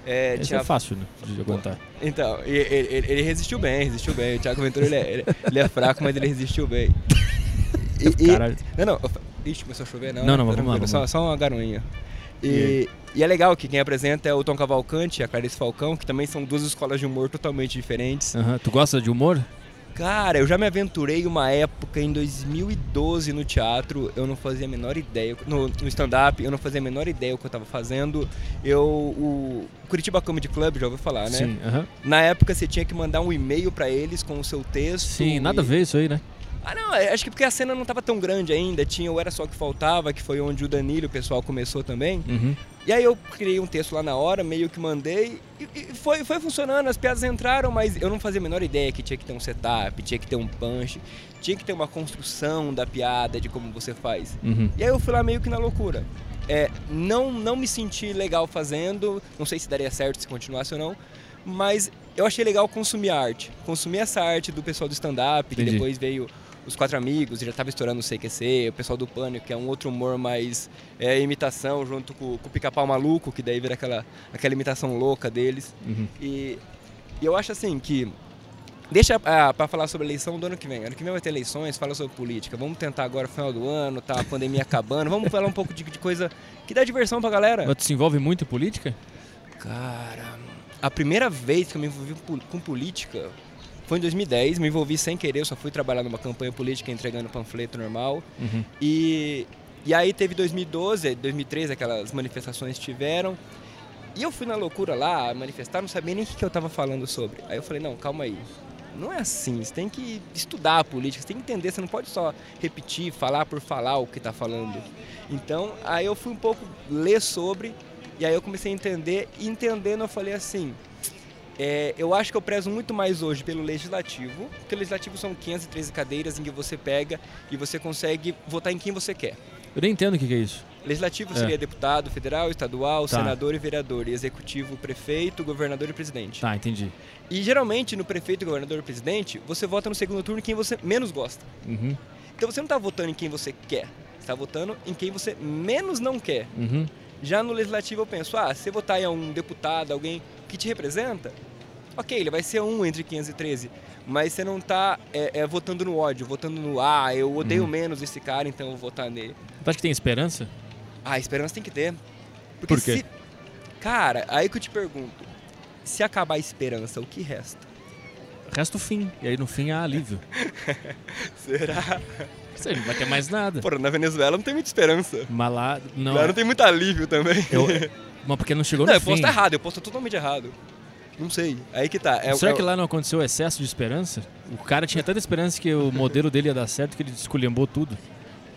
É, Esse tinha... é fácil né, de aguentar. Então, ele, ele- ele resistiu bem, resistiu bem. O Thiago Ventura ele é, ele, é fraco, mas ele resistiu bem. E, e- Caralho. não, não. Ixi, começou a chover, não. Não, não, tá vamos lá, vamos só, lá. só uma garoinha. E E, e é legal que quem apresenta é o Tom Cavalcante e a Clarice Falcão, que também são duas escolas de humor totalmente diferentes. Aham. Tu gosta de humor? Cara, eu já me aventurei uma época em 2012 no teatro, eu não fazia a menor ideia, no, no stand-up, eu não fazia a menor ideia o que eu tava fazendo. Eu, o Curitiba Comedy Club, já ouviu falar, né? Sim. aham. Na época você tinha que mandar um e-mail pra eles com o seu texto. Sim, nada a e- ver isso aí, né? Ah, não, é, acho que porque a cena não tava tão grande ainda, tinha o Era Só o Que Faltava, que foi onde o Danilo, o pessoal começou também. Uhum. E aí eu criei um texto lá na hora, meio que mandei, e, e foi, foi funcionando, as piadas entraram, mas eu não fazia a menor ideia que tinha que ter um setup, tinha que ter um punch, tinha que ter uma construção da piada, de como você faz. Uhum. E aí eu fui lá meio que na loucura. É, não, não me senti legal fazendo, não sei se daria certo se continuasse ou não, mas eu achei legal consumir arte. Consumir essa arte do pessoal do stand-up, que depois veio os Quatro Amigos, já tava estourando o CQC, o pessoal do Pânico, que é um outro humor mais é, imitação, junto com, com o Pica-Pau Maluco, que daí vira aquela, aquela imitação louca deles. Uhum. E, e eu acho assim que. Deixa ah, pra falar sobre eleição do ano que vem. Ano que vem vai ter eleições, fala sobre política. Vamos tentar agora, final do ano, tá a pandemia acabando. Vamos falar um pouco de, de coisa que dá diversão pra galera. Mas tu se envolve muito em política? Cara, a primeira vez que eu me envolvi com política foi em 2010. Me envolvi sem querer, eu só fui trabalhar numa campanha política entregando panfleto normal. Uhum. E, e aí teve 2012, 2013, aquelas manifestações tiveram. E eu fui na loucura lá, manifestar, não sabia nem o que que eu tava falando sobre. Aí eu falei, não, calma aí. Não é assim, você tem que estudar a política, você tem que entender, você não pode só repetir, falar por falar o que tá falando. Então, aí eu fui um pouco ler sobre, e aí eu comecei a entender, e entendendo eu falei assim, é, eu acho que eu prezo muito mais hoje pelo legislativo, porque o legislativo são 513 cadeiras em que você pega e você consegue votar em quem você quer. Eu nem entendo o que, é isso. Legislativo É. seria deputado, federal, estadual, Tá. senador e vereador, e executivo, prefeito, governador e presidente. Tá, entendi. E geralmente no prefeito, governador e presidente, você vota no segundo turno em quem você menos gosta. Uhum. Então você não está votando em quem você quer, você está votando em quem você menos não quer. Uhum. Já no legislativo eu penso, ah, se você votar em um deputado, alguém que te representa, ok, ele vai ser um entre 513, mas você não está é, é, votando no ódio, votando no, ah, eu odeio Uhum. menos esse cara, então eu vou votar nele. Tu acha que tem esperança? Ah, esperança tem que ter. Porque Por quê? se. Cara, aí que eu te pergunto: se acabar a esperança, o que resta? Resta o fim. E aí no fim há alívio. Será? Aí, não vai ter mais nada. Pô, na Venezuela não tem muita esperança. Mas lá. Não. Lá não tem muito alívio também. Eu, mas porque não chegou Não, no eu fim. posso estar errado, eu posso estar totalmente errado. Não sei. Aí que tá. É, Será é- que lá não aconteceu excesso de esperança? O cara tinha tanta esperança que o modelo dele ia dar certo que ele esculhambou tudo.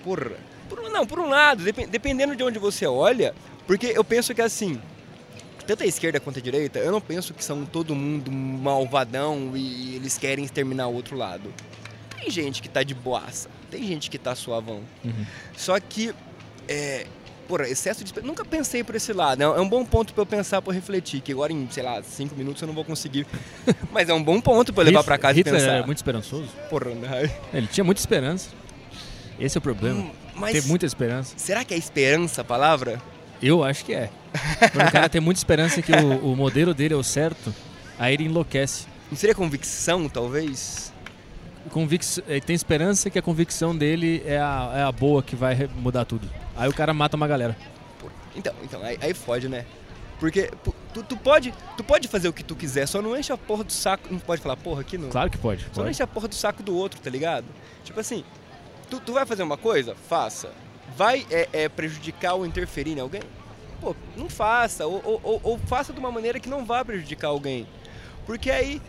Porra. Por, um- não, por um lado, depen- dependendo de onde você olha, porque eu penso que assim, tanto a esquerda quanto a direita, eu não penso que são todo mundo malvadão e eles querem exterminar o outro lado. Tem gente que tá de boaça, tem gente que tá suavão. Uhum. Só que, é, porra, excesso de... Nunca pensei por esse lado, é um- é um bom ponto pra eu pensar, pra eu refletir, que agora em, sei lá, cinco minutos eu não vou conseguir. Mas é um bom ponto pra eu levar pra casa Hitler e pensar. era muito esperançoso. Porra, né? Ele tinha muita esperança. Esse é o problema. Hum, Mas Ter muita esperança. será que é esperança a palavra? Eu acho que é. Quando o cara tem muita esperança que o, o modelo dele é o certo, aí ele enlouquece. Não seria convicção, talvez? Convicção, ele tem esperança que a convicção dele é a, é a boa que vai mudar tudo. Aí o cara mata uma galera. Então, então aí, aí fode, né? Porque tu, tu pode, tu pode fazer o que tu quiser, só não enche a porra do saco. Não pode falar porra aqui, não. Claro que pode. Só não pode. enche a porra do saco do outro, tá ligado? Tipo assim, tu, tu vai fazer uma coisa? Faça. Vai é, é, prejudicar ou interferir em alguém? Pô, não faça. Ou, ou- ou- ou faça de uma maneira que não vá prejudicar alguém. Porque aí,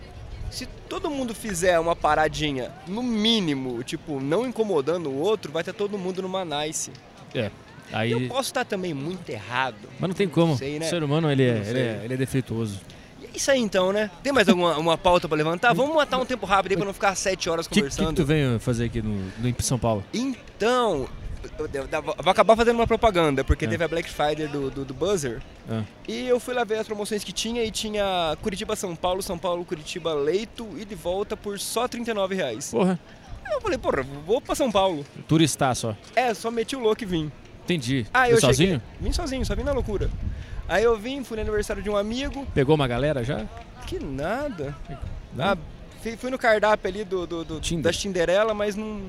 se todo mundo fizer uma paradinha, no mínimo, tipo, não incomodando o outro, vai ter todo mundo numa nice. É. Aí, Eu posso estar também muito errado. mas não tem como. sei, né? O ser humano ele é, Não ele, é, ele é defeituoso. E é isso aí então, né? Tem mais alguma uma pauta pra levantar? Vamos matar um tempo rápido aí pra não ficar sete horas O que, que, conversando. que tu veio fazer aqui no, no em São Paulo? Então, vou acabar fazendo uma propaganda, porque É. teve a Black Friday do, do, do Buzzer. Ah. E eu fui lá ver as promoções que tinha e tinha Curitiba São Paulo, São Paulo, Curitiba Leito e de volta por só 39 reais. Porra, Eu falei, porra, vou pra São Paulo. turista só. É, só meti o louco e vim. Entendi. Ah, eu sozinho? cheguei. Vim sozinho, só vim na loucura. Aí eu vim, fui no aniversário de um amigo. Pegou uma galera já? Que nada. Não? Ah, fui fui no cardápio ali do, do, do Tinder. da Tinderela, mas não,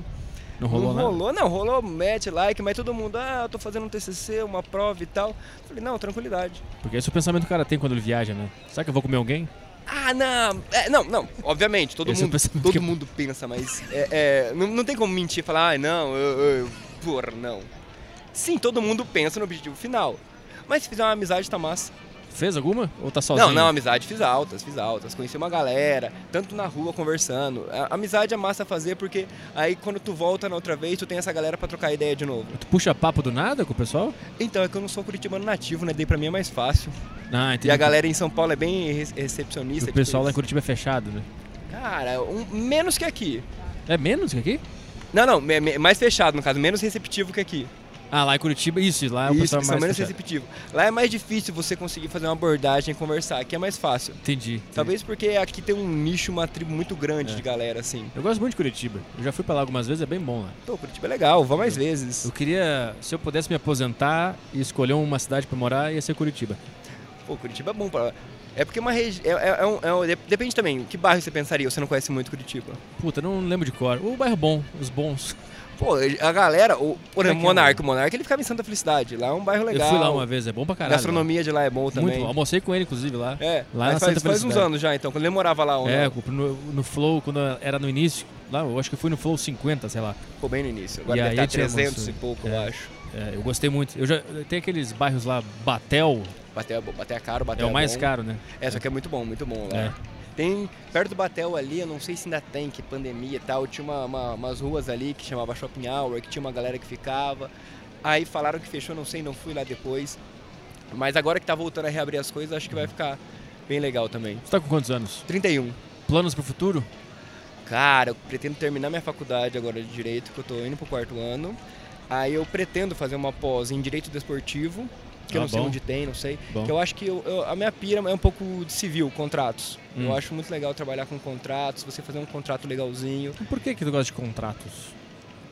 Não rolou não nada? rolou. Não, rolou match, like, mas todo mundo, ah, eu tô fazendo um TCC, uma prova e tal. Falei, não, tranquilidade. Porque esse é o pensamento que o cara tem quando ele viaja, né? Será que eu vou comer alguém? Ah, não, é, não, não, obviamente, todo Esse é mundo, pensamento todo que- mundo pensa, mas é, é, não, não tem como mentir e falar, ah, não, eu, eu, porra, não. Sim, todo mundo pensa no objetivo final. Mas se fizer uma amizade, tá massa. Fez alguma? Ou tá sozinho? Não, não, amizade fiz altas, fiz altas. Conheci uma galera, tanto na rua conversando. A amizade é massa fazer porque aí quando tu volta na outra vez, tu tem essa galera pra trocar ideia de novo. Tu puxa papo do nada com o pessoal? Então, é que eu não sou curitibano nativo, né? Daí pra mim é mais fácil. Ah, entendi. E a galera em São Paulo é bem re- recepcionista. O pessoal lá em tipo, Curitiba é fechado, né? Cara, um- menos que aqui. É menos que aqui? Não, não, mais fechado, no caso, menos receptivo que aqui. Ah, lá em Curitiba, isso, lá Isso, é que são mais menos receptivo. Lá é mais difícil você conseguir fazer uma abordagem e conversar. Aqui é mais fácil. Entendi. entendi. Talvez porque aqui tem um nicho, uma tribo muito grande É. de galera, assim. Eu gosto muito de Curitiba. Eu já fui pra lá algumas vezes, é bem bom lá. Pô, Curitiba é legal, vá mais vezes. Eu queria, se eu pudesse me aposentar e escolher uma cidade pra morar, ia ser Curitiba. Pô, Curitiba é bom pra. É porque uma região. É, é- é um- é um- dep- depende também, que bairro você pensaria? Você não conhece muito Curitiba? Puta, não lembro de cor. O bairro bom, os bons. Pô, a galera, o, por é que é, Monarca, o Monarca ele ficava em Santa Felicidade. Lá é um bairro legal. Eu fui lá uma vez, é bom pra A caralho. gastronomia de lá é bom lá. também. Muito, almocei com ele, inclusive, lá. É, Lá na faz, Santa faz uns anos já então, quando ele morava lá. É, no, no Flow, quando era no início, lá, eu acho que eu fui no Flow 50, sei lá. Pô, bem no início. Agora E deve aí estar tinha 300 almoço. e pouco, É. eu acho. É, eu gostei muito. Eu já tem aqueles bairros lá, Batel, Bater, bater caro, bater é o mais bom. caro, né? É, só que é muito bom, muito bom lá. É. Tem, perto do Batel ali, eu não sei se ainda tem, que pandemia e tal, tinha uma, uma- umas ruas ali que chamava Shopping Hour, que tinha uma galera que ficava. Aí falaram que fechou, não sei, não fui lá depois. Mas agora que tá voltando a reabrir as coisas, acho que vai ficar bem legal também. Você tá com quantos anos? 31. Planos pro futuro? Cara, eu pretendo terminar minha faculdade agora de Direito, que eu tô indo pro quarto ano. Aí eu pretendo fazer uma pós em Direito Desportivo, que eu Ah, não sei bom. onde tem, não sei. Bom. Que eu acho que eu- eu- a minha pira é um pouco de civil, contratos. Hum. Eu acho muito legal trabalhar com contratos, você fazer um contrato legalzinho. E Por que que tu gosta de contratos?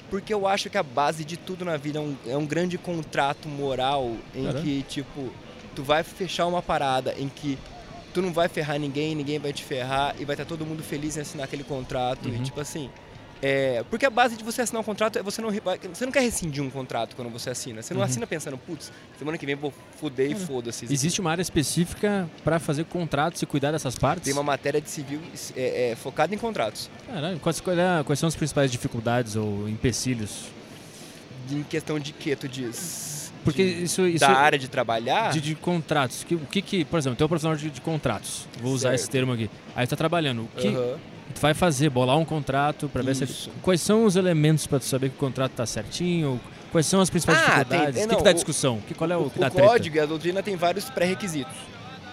Porque eu acho que a base de tudo na vida é um, é um grande contrato moral em Caramba. que, tipo, tu vai fechar uma parada em que tu não vai ferrar ninguém, ninguém vai te ferrar e vai estar todo mundo feliz em assinar aquele contrato. Uhum. E, tipo assim. É, porque a base de você assinar um contrato é você não, você não quer rescindir um contrato quando você assina. Você não Uhum. assina pensando, putz, semana que vem vou fuder e Uhum. foda-se. Existe uma área específica pra fazer contratos e cuidar dessas partes? Tem uma matéria de civil é, é, focada em contratos. Caralho, quais, é- quais são as principais dificuldades ou empecilhos? Em questão de que tu diz? Porque isso, isso da área de trabalhar, de, de contratos. Que, o que que, por exemplo, tem um profissional de, de contratos. Vou usar esse Certo. termo aqui. Aí tu tá trabalhando. O que Aham. Tu vai fazer? Bolar um contrato para ver se Isso. quais são os elementos para tu saber que o contrato tá certinho? Quais são as principais Ah, dificuldades? tem- o que, não, que dá o- discussão? Que qual é o, o, que dá o código e a doutrina tem vários pré-requisitos.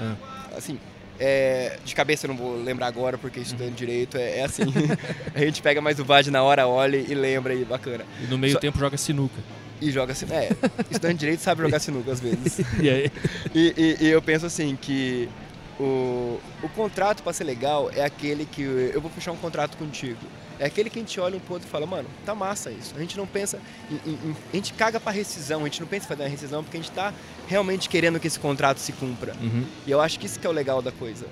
Ah. Assim, é, de cabeça eu não vou lembrar agora, porque estudando direito é, é assim. a gente pega mais o VAD na hora, olha e lembra e bacana. E no meio Só- tempo joga sinuca. E joga sinuca. É, estudante de direito sabe jogar sinuca às vezes. E aí? E, e- e eu penso assim que o, o contrato para ser legal é aquele que eu vou fechar um contrato contigo. É aquele que a gente olha um pro outro e fala, mano, tá massa isso. A gente não pensa, em, em- a gente caga pra rescisão, a gente não pensa em fazer uma rescisão porque a gente tá realmente querendo que esse contrato se cumpra. Uhum. E eu acho que isso que é o legal da coisa.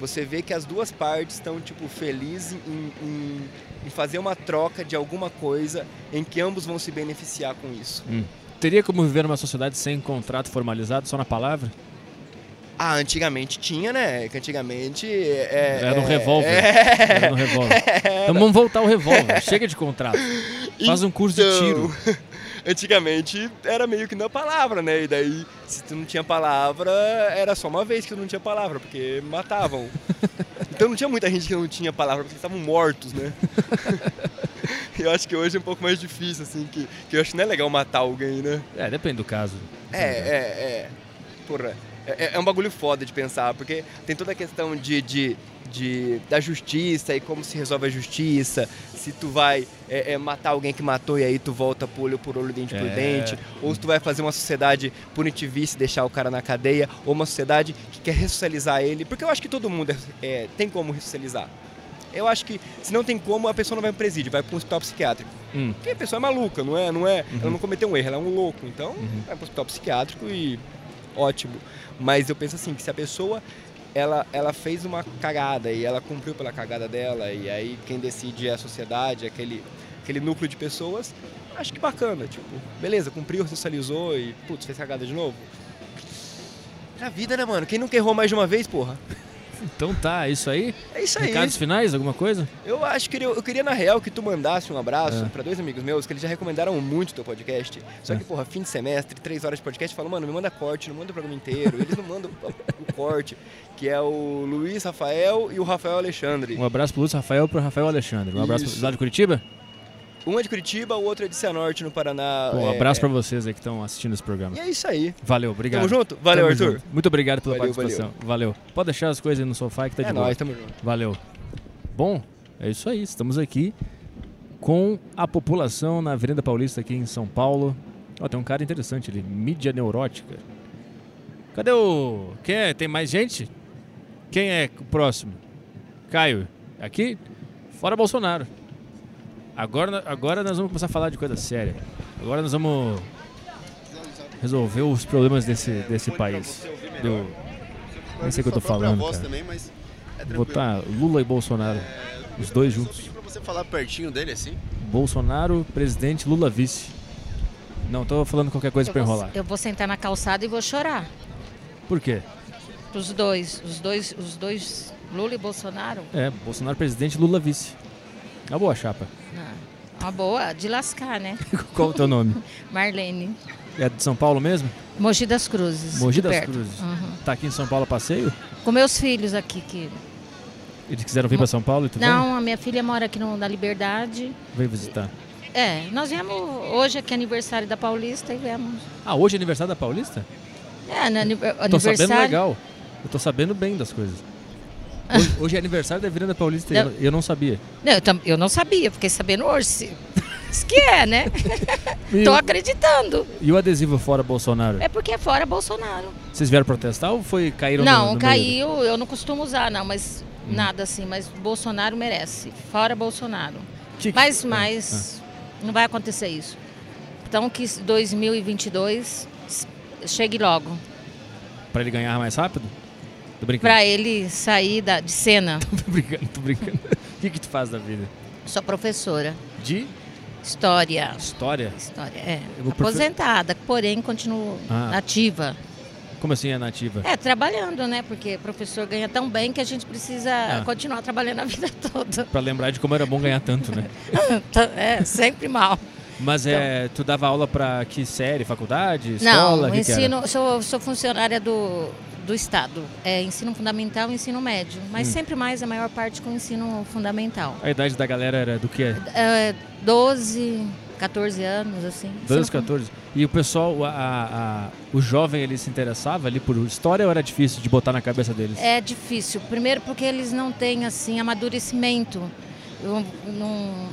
Você vê que as duas partes estão, tipo, felizes em, em- em fazer uma troca de alguma coisa em que ambos vão se beneficiar com isso. Hum. Teria como viver numa sociedade sem contrato formalizado, só na palavra? Ah, antigamente tinha, né? Que antigamente. É, Era no é- revólver. É. Era no revólver. Então vamos voltar ao revólver. Chega de contrato. Faz um curso de Então, tiro. Antigamente era meio que na palavra, né? E daí, se tu não tinha palavra, era só uma vez que tu não tinha palavra, porque matavam. Então não tinha muita gente que não tinha palavra, porque estavam mortos, né? Eu acho que hoje é um pouco mais difícil, assim, que, que eu acho que não é legal matar alguém, né? É, depende do caso. É, é, é. Porra, é, é um bagulho foda de pensar, porque tem toda a questão de, de, de- da justiça e como se resolve a justiça, se tu vai é, é, matar alguém que matou e aí tu volta por olho por olho, dente por É. dente, ou se tu vai fazer uma sociedade punitivista e deixar o cara na cadeia, ou uma sociedade que quer ressocializar ele, porque eu acho que todo mundo é- é, tem como ressocializar. Eu acho que se não tem como, a pessoa não vai para presídio, vai para um hospital psiquiátrico. Hum. Porque a pessoa é maluca, não é? Não é Uhum. Ela não cometeu um erro, ela é um louco. Então, vai para o hospital psiquiátrico e ótimo. Mas eu penso assim, que se a pessoa ela, ela fez uma cagada e ela cumpriu pela cagada dela, e aí quem decide é a sociedade, aquele, aquele núcleo de pessoas, acho que bacana. Tipo, beleza, cumpriu, socializou e, putz, fez cagada de novo. A vida, né, mano? Quem nunca errou mais de uma vez, porra? Então tá, é isso aí. É isso aí. Recados finais, alguma coisa? Eu acho que eu, eu queria, na real, que tu mandasse um abraço É. pra dois amigos meus, que eles já recomendaram muito teu podcast. Só É. que, porra, fim de semestre, três horas de podcast, falam, mano, me manda corte, não manda o programa inteiro. Eles não mandam o, corte, que é o Luiz Rafael e o Rafael Alexandre. Um abraço pro Lúcio Rafael e pro Rafael Alexandre. Um abraço Isso. pro lá de Curitiba. Um é de Curitiba, o outro é de Cianorte, no Paraná. Pô, um é, abraço é. pra vocês aí que estão assistindo esse programa. E é isso aí. Valeu, obrigado. Tamo junto? Valeu, Tamo Arthur. junto. Muito obrigado pela Valeu, participação. Valeu. Pode deixar as coisas aí no sofá que tá de É boa. nóis, tamo junto. Valeu. Bom, é isso aí. Estamos aqui com a população na Avenida Paulista aqui em São Paulo. Ó, tem um cara interessante ali, mídia neurótica. Cadê o... Quem é? Tem mais gente? Quem é o próximo? Caio. Aqui? Fora Bolsonaro. Agora, agora nós vamos começar a falar de coisa séria. Agora nós vamos resolver os problemas desse, desse país. Do, nem sei o que eu tô falando, cara. também, mas é. Botar Lula e Bolsonaro. Os dois juntos. pra você falar pertinho dele, assim. Bolsonaro, presidente, Lula vice. Não, tô falando qualquer coisa vou, enrolar. eu vou sentar na calçada e vou chorar. Por quê? Os dois, os dois, os dois, Lula e Bolsonaro. É, Bolsonaro presidente, Lula vice. Uma boa chapa. Uma boa, de lascar, né? Qual o teu nome? Marlene. É de São Paulo mesmo? Mogi das Cruzes. Mogi das perto. Cruzes. Uhum. Tá aqui em São Paulo a passeio? Com meus filhos aqui que. Eles quiseram vir pra São Paulo e tu Não, a minha filha mora aqui no, na Liberdade. vem? Vem visitar. É, nós viemos hoje aqui é aniversário da Paulista e viemos. Ah, hoje é aniversário da Paulista? É, no ani- Tô sabendo aniversário. legal. Eu tô sabendo bem das coisas. Hoje, hoje é aniversário da Avenida Paulista Não. eu, eu não sabia. Não, eu, tam- eu não sabia, fiquei sabendo hoje. Isso que é, né? E, Tô acreditando. e o adesivo fora Bolsonaro? É porque é fora Bolsonaro. Vocês vieram protestar ou foi caíram no- Não, no meio? caiu, eu não costumo usar, não, mas Hum. nada assim, mas Bolsonaro merece. Fora Bolsonaro. Que- Mas, Ah, mas não vai acontecer isso. Então que 2022 s- chegue logo. Pra ele ganhar mais rápido? Tô brincando. Pra ele sair da, de cena. tô brincando, tô brincando. O que que tu faz da vida? Sou professora. De História. história? História, é. Profe- Aposentada, porém continuo Ah. ativa. Como assim é nativa? É, trabalhando, né? Porque professor ganha tão bem que a gente precisa Ah. continuar trabalhando a vida toda. Pra lembrar de como era bom ganhar tanto, né? É, sempre mal. Mas é, tu dava aula pra que série? Faculdade? Não, Escola? que que ensino, sou, sou funcionária do, do Estado. É ensino fundamental e ensino médio. Mas Hum. sempre mais a maior parte com ensino fundamental. A idade da galera era do quê? É, 12, 14 anos, assim. 12, Ensino fun- 14. E o pessoal, a, a- o jovem, ele se interessava ali por história ou era difícil de botar na cabeça deles? É difícil. Primeiro porque eles não têm assim amadurecimento, um- um-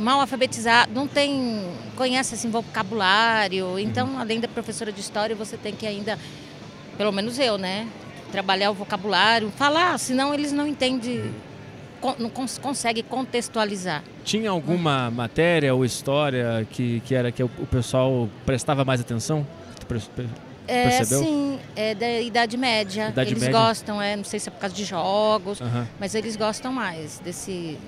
mal alfabetizado, não tem conhece assim vocabulário. Então, além da professora de história, você tem que ainda, pelo menos eu, né, trabalhar o vocabulário, falar, senão eles não entendem, não cons conseguem contextualizar. Tinha alguma matéria ou história que, que era que o, pessoal prestava mais atenção? É, Percebeu? sim, é da Idade Média. Idade eles Média. gostam, é, não sei se é por causa de jogos, Aham. mas eles gostam mais desse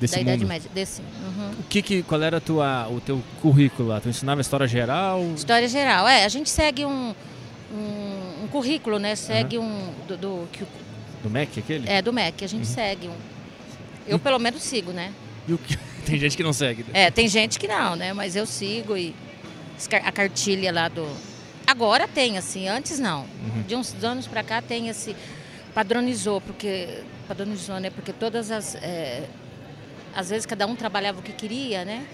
Desse da Idade mundo. Média, desse. uhum. O que, que qual era tua, o teu currículo lá? Tu ensinava história geral? História geral, é, a gente segue um, um, um currículo, né? Segue um do, do, que o- Do MEC aquele? é do MEC, a gente Uhum. segue um. Eu pelo menos sigo, né? E o que... Tem gente que não segue. né? É, tem gente que não, né? Mas eu sigo e a cartilha lá do. Agora tem, assim, antes não. Uhum. De uns anos pra cá tem esse. Padronizou, porque. Padronizou, né? Porque todas as. é, às vezes cada um trabalhava o que queria, né?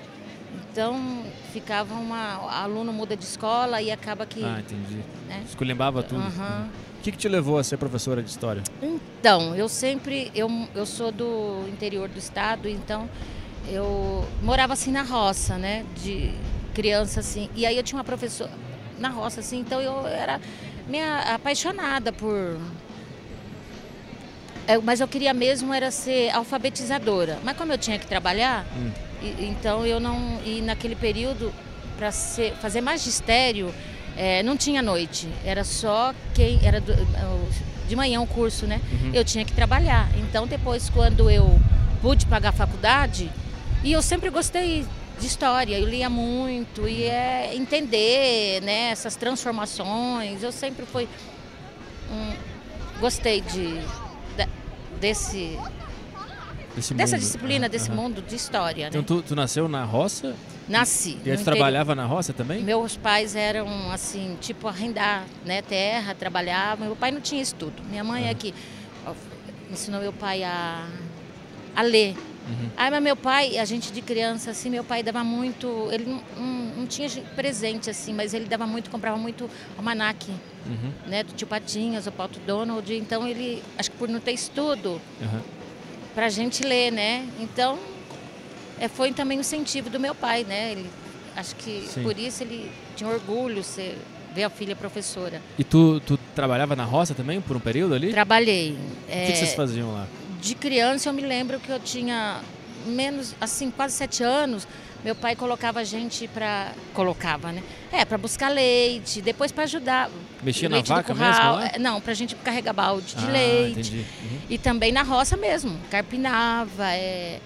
Então ficava uma. Aluno muda de escola e acaba que. Ah, entendi. né? Esculhambava tudo. Aham. O que, que te levou a ser professora de história? Então, eu sempre, eu, eu sou do interior do estado, então eu morava assim na roça, né, de criança assim. E aí eu tinha uma professora na roça assim, então eu era minha apaixonada por É, mas eu queria mesmo era ser alfabetizadora. Mas como eu tinha que trabalhar, Hum. E- então eu não e naquele período para fazer magistério é, não tinha noite, era só quem era do- de manhã o curso, né? Uhum. Eu tinha que trabalhar. Então depois quando eu pude pagar a faculdade, e eu sempre gostei de história, eu lia muito e é entender, né, essas transformações. Eu sempre fui um, gostei de da- desse Desse dessa mundo. disciplina, Ah, desse mundo de história, Então né? tu, tu nasceu na roça Nasci. e aí tu trabalhava na roça também? Meus pais eram assim, tipo arrendar, né, terra, trabalhavam. Meu pai não tinha estudo. Minha mãe é que ensinou meu pai a, a ler. Uhum. Aí, mas meu pai, a gente de criança, assim, meu pai dava muito. Ele não, não, não tinha presente, assim, mas ele dava muito, comprava muito almanac, Uhum. né, do tio Patinhas, o Paulo Donald. Então ele, acho que por não ter estudo, aham. pra gente ler, né? Então, é, foi também o incentivo do meu pai, né? Ele, acho que Sim. por isso ele tinha orgulho de ser, ver a filha professora. E tu, tu trabalhava na roça também por um período ali? Trabalhei. O que, é, que vocês faziam lá? de criança eu me lembro que eu tinha menos, assim, quase sete anos. Meu pai colocava a gente para colocava, né? É, para buscar leite, depois para ajudar. Mexia na leite vaca curral. mesmo lá? É, Não, para a gente carregar balde de ah, leite. Uhum. E também na roça mesmo, carpinava, é,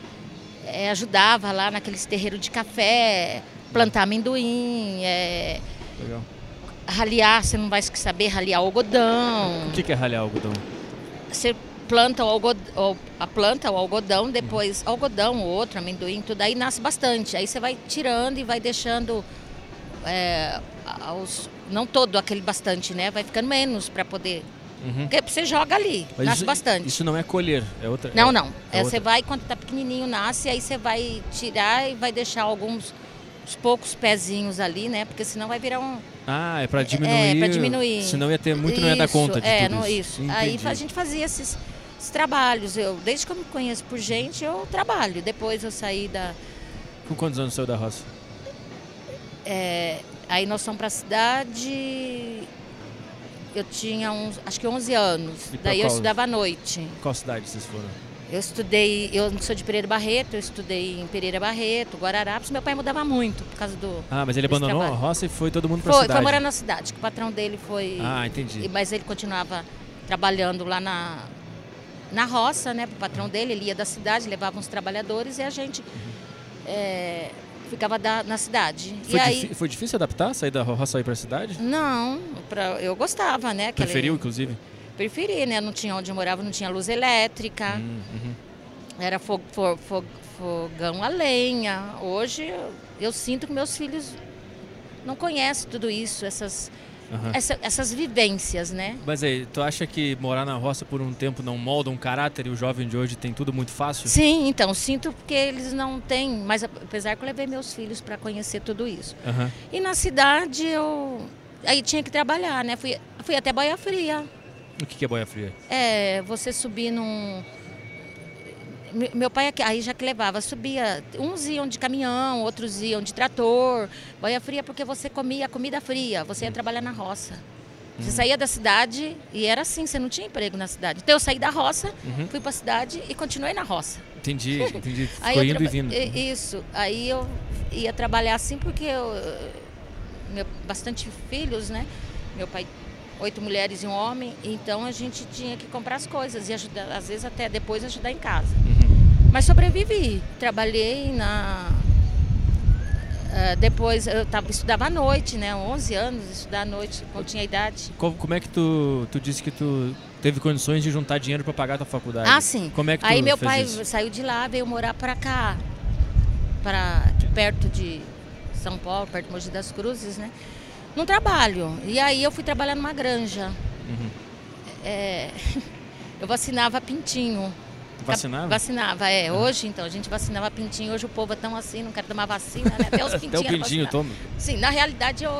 é, ajudava lá naqueles terreiros de café, plantar amendoim, é, Legal. raliar, você não vai saber raliar algodão. O que, que é ralhar algodão? Você planta o algodão, a planta, o algodão, depois algodão, o outro, amendoim, tudo aí nasce bastante. Aí você vai tirando e vai deixando é, aos, não todo aquele bastante, né? Vai ficando menos para poder. Uhum. Porque você joga ali, Mas nasce isso, bastante. Isso não é colher, é outra. Não, é- não. é É, você vai, quando tá pequenininho, nasce, aí você vai tirar e vai deixar alguns uns poucos pezinhos ali, né? Porque senão vai virar um... Ah, é pra diminuir. É, pra diminuir. Senão ia ter muito, não ia dar conta de é, tudo não, isso. isso. Aí a gente fazia esses, esses trabalhos. Eu, desde que eu me conheço por gente, eu trabalho. Depois eu saí da... Com quantos anos saiu da roça? é, aí nós fomos pra cidade... Eu tinha uns, acho que 11 anos. E Daí eu qual? estudava à noite. Qual cidade vocês foram? Eu estudei, eu sou de Pereira Barreto, eu estudei em Pereira Barreto, Guararapes. Meu pai mudava muito por causa do. Ah, mas ele abandonou a trabalho. roça e foi todo mundo Foi, cidade. foi morar na cidade, que o patrão dele foi. Ah, entendi. Mas ele continuava trabalhando lá na, na roça, né? O patrão dele, ele ia da cidade, levava uns trabalhadores e a gente é, ficava da- na cidade. Foi, aí. foi difícil adaptar, sair da roça e ir pra cidade? Não, pra, eu gostava, né? aquele- Preferiu, inclusive? Preferi, né? Não tinha onde eu morava, não tinha luz elétrica. Hum, uhum. Era fo- fo- fo- fogão a lenha. Hoje eu sinto que meus filhos não conhecem tudo isso, essas, Aham. essa- essas vivências, né? Mas aí, tu acha que morar na roça por um tempo não molda um caráter e o jovem de hoje tem tudo muito fácil? Sim, então, sinto porque eles não têm, mas apesar que eu levei meus filhos para conhecer tudo isso. Aham. E na cidade eu aí tinha que trabalhar, né? Fui, fui até Boia Fria. O que que é boia fria? É, você subir num. Me- Meu pai aqui- aí já que levava, subia. Uns iam de caminhão, outros iam de trator. Boia fria porque você comia comida fria, você ia trabalhar na roça. Você saía da cidade e era assim, você não tinha emprego na cidade. Então eu saí da roça, Uhum. fui para a cidade e continuei na roça. Entendi, entendi. Aí Ficou indo e vindo. Isso. Aí eu ia trabalhar assim porque eu. Meu, bastante filhos, né? Meu pai, oito mulheres e um homem. Então a gente tinha que comprar as coisas e ajudar, às vezes até depois ajudar em casa. Mas sobrevivi. Trabalhei na. eh, depois eu tava, estudava à noite, né? 11 anos, estudar à noite, quando tinha idade. Co- Como é que tu, tu disse que tu teve condições de juntar dinheiro pra pagar a tua faculdade? Ah, sim. Como é que tu Aí meu pai isso? saiu de lá, veio morar para cá, para perto de São Paulo, perto de Mogi das Cruzes, né? Num trabalho. E aí eu fui trabalhar numa granja. Uhum. É, eu vacinava pintinho. Vacinava? Vacinava, é. Hoje, então, a gente vacinava pintinho. Hoje o povo é tão assim, não quer tomar vacina, né? Até os Até pintinhos. o eram pintinho toma. Sim, na realidade eu,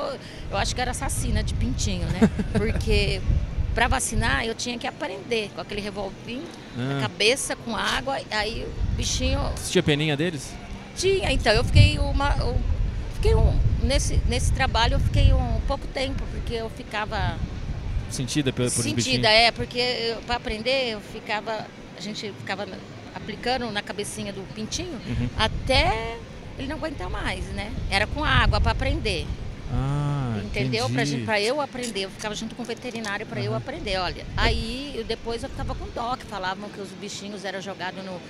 eu acho que era assassina de pintinho, né? Porque para vacinar eu tinha que aprender com aquele revolvinho na Ah. cabeça com água, aí o bichinho Você tinha peninha deles? tinha. Então eu fiquei uma. eu fiquei um, nesse, nesse trabalho eu fiquei um pouco tempo, porque eu ficava Sentida bichinhos? sentida, é, porque para aprender eu ficava. A gente ficava aplicando na cabecinha do pintinho Uhum. até ele não aguentar mais, né? Era com água para aprender. Ah, Entendeu? Pra eu aprender, eu ficava junto com o veterinário para eu Aham. aprender. Olha, aí eu- depois eu ficava com dó, que falavam que os bichinhos eram jogados no,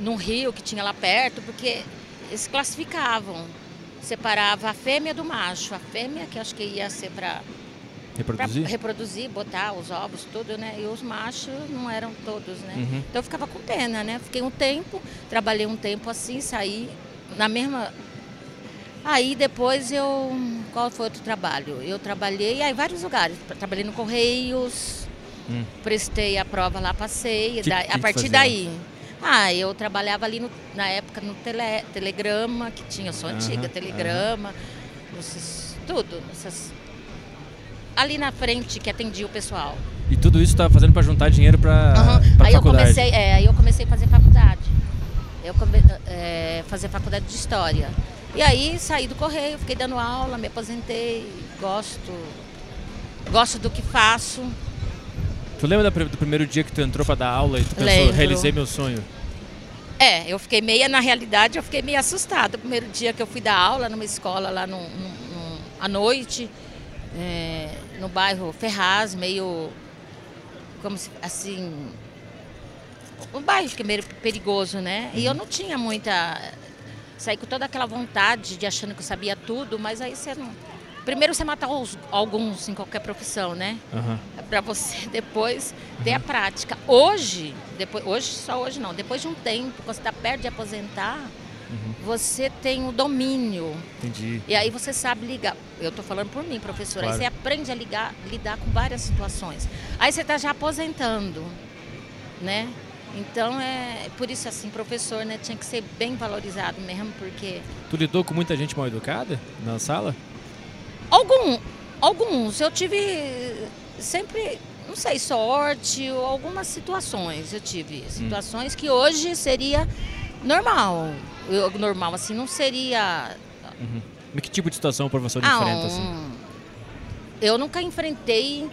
num rio que tinha lá perto, porque eles classificavam. Separava a fêmea do macho. A fêmea, que acho que ia ser para Reproduzir? reproduzir, botar os ovos, tudo, né? E os machos não eram todos, né? Uhum. Então eu ficava com pena, né? Fiquei um tempo, trabalhei um tempo assim, saí na mesma. Aí depois eu. Qual foi outro trabalho? Eu trabalhei aí, em vários lugares. Trabalhei no Correios, Hum. prestei a prova lá, passei. Que- da- que a partir daí. Ah, eu trabalhava ali no- na época no tele, Telegrama, que tinha, eu sou antiga, Telegrama, nesses- tudo. Essas, ali na frente que atendia o pessoal. E tudo isso tu tava fazendo pra juntar dinheiro Aham. pra Aí eu faculdade? comecei, é, aí eu comecei a fazer faculdade. Eu come, é, fazer faculdade de história. E aí saí do correio, fiquei dando aula, me aposentei, gosto, gosto do que faço. Tu lembra do primeiro dia que tu entrou pra dar aula e tu pensou, Lembro. realizei meu sonho? É, eu fiquei meia, na realidade, eu fiquei meio assustada. O primeiro dia que eu fui dar aula numa escola lá no, no- no- à noite, é, no bairro Ferraz, meio como se, assim. Um bairro que é meio perigoso, né? E eu não tinha muita. Saí com toda aquela vontade de achando que eu sabia tudo, mas aí você não. Primeiro você mata os- alguns em qualquer profissão, né? Aham. para você depois ter a prática. Hoje, depois, hoje só hoje não, depois de um tempo, quando você está perto de aposentar, você tem o domínio. Entendi. E aí você sabe ligar. Eu estou falando por mim, professora. Claro. Aí você aprende a ligar, lidar com várias situações. Aí você está já aposentando, né? Então é por isso assim, professor, né, tinha que ser bem valorizado mesmo, porque Tu lidou com muita gente mal educada na sala? Algum, alguns. Eu tive sempre, não sei, sorte ou algumas situações. Eu tive situações que hoje seria normal. Eu, normal, assim, não seria. Mas que tipo de situação o professor Ah, enfrenta, um- assim? Eu nunca enfrentei.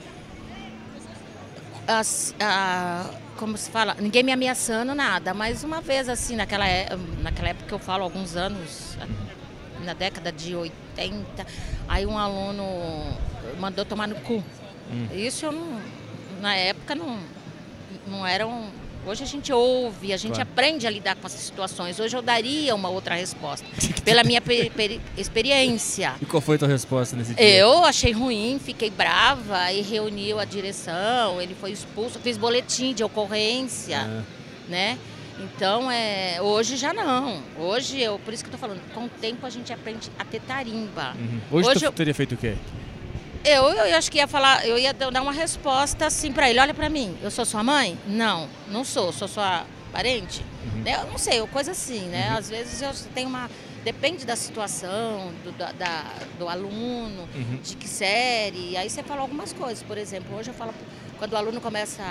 As, a, como se fala? Ninguém me ameaçando, nada. Mas uma vez, assim, naquela, é- naquela época que eu falo, alguns anos, na década de 80, aí um aluno mandou tomar no cu. Hum. Isso eu não. Na época não, não era um. Hoje a gente ouve, a gente Claro. aprende a lidar com essas situações. Hoje eu daria uma outra resposta, pela minha pe- peri- experiência. E qual foi a tua resposta nesse dia? Eu achei ruim, fiquei brava, aí reuniu a direção, ele foi expulso, fiz boletim de ocorrência, Ah, né? Então, é, hoje já não. Hoje, eu, por isso que eu tô falando, com o tempo a gente aprende a ter tarimba. Uhum. Hoje, Hoje tu eu- teria feito o quê? Eu, eu acho que ia falar, eu ia dar uma resposta assim pra ele, olha pra mim, eu sou sua mãe? Não, não sou, sou sua parente? Né, Eu não sei, coisa assim, né? Às vezes eu tenho uma. Depende da situação, do, da- da- do aluno, Uhum. de que série. Aí você fala algumas coisas. Por exemplo, hoje eu falo, quando o aluno começa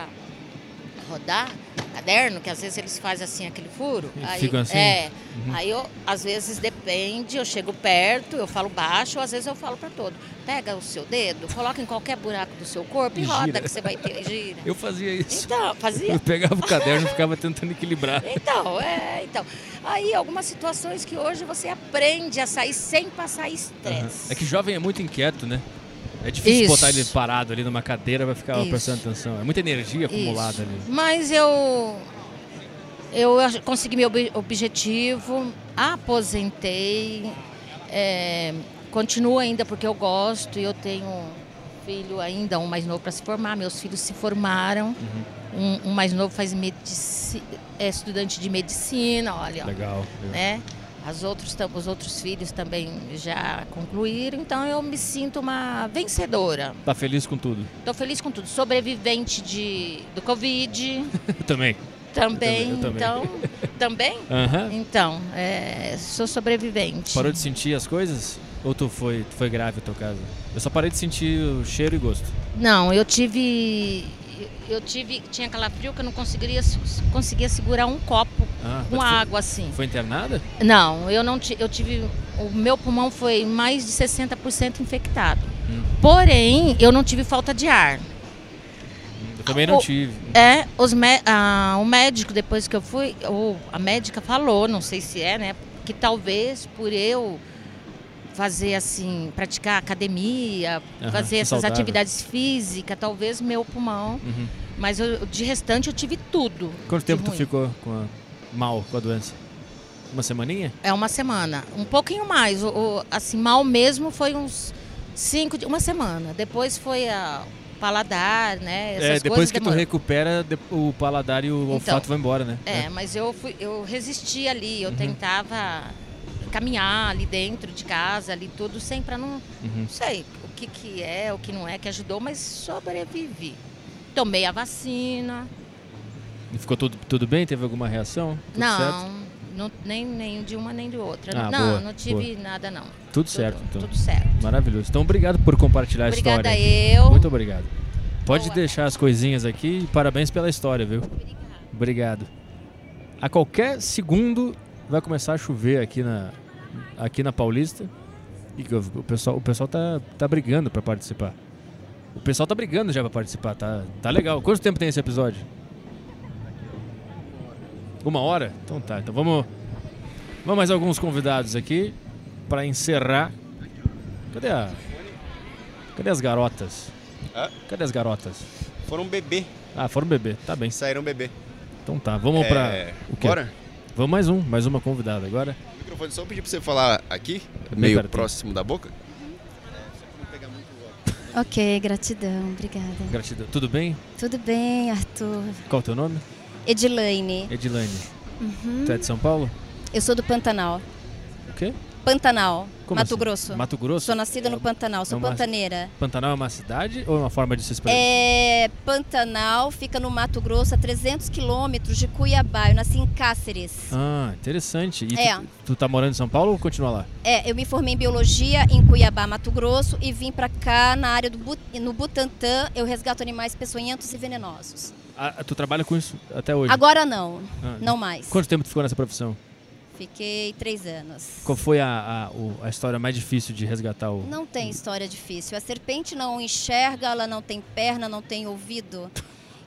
rodar caderno, que às vezes eles fazem assim aquele furo. E aí, ficam assim? É. Aí eu, às vezes depende, eu chego perto, eu falo baixo, ou às vezes eu falo para todo. Pega o seu dedo, coloca em qualquer buraco do seu corpo e, roda que você vai ter. Gira. Eu fazia isso. Então, fazia. Eu pegava o caderno e ficava tentando equilibrar. Então, é, então. Aí algumas situações que hoje você aprende a sair sem passar estresse. É que jovem é muito inquieto, né? É difícil Isso. botar ele parado ali numa cadeira, vai ficar Isso. prestando atenção. É muita energia acumulada Isso. ali. Mas eu eu consegui meu ob- objetivo, aposentei, é, continuo ainda porque eu gosto e eu tenho um filho ainda, um mais novo para se formar. Meus filhos se formaram. Uhum. Um, um mais novo faz medici, é estudante de medicina, olha. Legal. legal. As outros, os outros filhos também já concluíram, então eu me sinto uma vencedora. Tá feliz com tudo? Estou feliz com tudo. Sobrevivente de, do Covid também. também. Eu também, eu Então, também? Aham. Então, é, sou sobrevivente. Parou de sentir as coisas? Ou tu foi, tu foi grave, teu caso? Eu só parei de sentir o cheiro e gosto. Não, eu tive. Eu tive. Tinha calafrio que eu não conseguiria, conseguia segurar um copo Ah, com água assim. Foi internada? Não, eu não eu tive. O meu pulmão foi mais de 60% infectado. Hum. Porém, eu não tive falta de ar. Eu também não O- tive. É, os mé- ah, o médico, depois que eu fui, ou a médica falou, não sei se é, né? Que talvez por eu fazer assim, praticar academia, Aham, fazer essas saudável. atividades físicas, talvez meu pulmão. Uhum. Mas eu- de restante eu tive tudo. Quanto tempo tu ruim. ficou com a- mal com a doença? Uma semaninha? É uma semana. Um pouquinho mais. O, o- assim, mal mesmo foi uns cinco, uma semana. Depois foi a paladar, né? Essas é, depois que tu recupera, o paladar e o Então, olfato vão embora, né? É, mas eu fui, eu resisti ali, eu Uhum. tentava caminhar ali dentro de casa, ali tudo, sem para não, Uhum. não sei o que que é, o que não é que ajudou, mas sobrevivi. Tomei a vacina. E ficou tudo, tudo bem? Teve alguma reação? Tudo não, certo? não nem, nem de uma nem de outra. Ah, não, boa, não tive nada não. Tudo certo, então. Tudo certo. Maravilhoso. Então, obrigado por compartilhar a Obrigada história. eu. Muito obrigado. Pode Boa. deixar as coisinhas aqui parabéns pela história, viu? Obrigado. A qualquer segundo vai começar a chover aqui na, aqui na Paulista. E o pessoal, o pessoal tá, tá brigando para participar. O pessoal tá brigando já para participar, tá, tá legal. Quanto tempo tem esse episódio? Uma hora? Então tá. Então vamos. Vamos mais alguns convidados aqui para encerrar. Cadê a. Cadê as garotas? Cadê as garotas? Foram bebê, Ah, foram beber. Tá bem. saíram bebê. Então tá. Vamos É, pra. O quê? Bora? Vamos mais um. Mais uma convidada agora. O microfone só pedir pra você falar aqui, Bem meio pertinho. próximo da boca. Ok, gratidão, obrigada. Gratidão. Tudo bem? Tudo bem, Arthur? Qual o teu nome? Edilaine. Edilane. Uhum. Tu é de São Paulo? Eu sou do Pantanal. O quê? Pantanal, Como Mato assim? Grosso. Mato Grosso? Sou nascida no Pantanal, sou é uma- pantaneira. Pantanal é uma cidade ou é uma forma de se expressar? É, Pantanal fica no Mato Grosso, a 300 quilômetros de Cuiabá. Eu nasci em Cáceres. Ah, interessante. E É. tu, tu tá morando em São Paulo ou continua lá? É, eu me formei em biologia em Cuiabá, Mato Grosso, e vim pra cá na área do Bu- no Butantã. Eu resgato animais peçonhentos e venenosos. Ah, tu trabalha com isso até hoje? Agora não, Ah, não mais. Quanto tempo tu ficou nessa profissão? Fiquei três anos. Qual foi a, a, a história mais difícil de resgatar o. Não tem história difícil. A serpente não enxerga, ela não tem perna, não tem ouvido.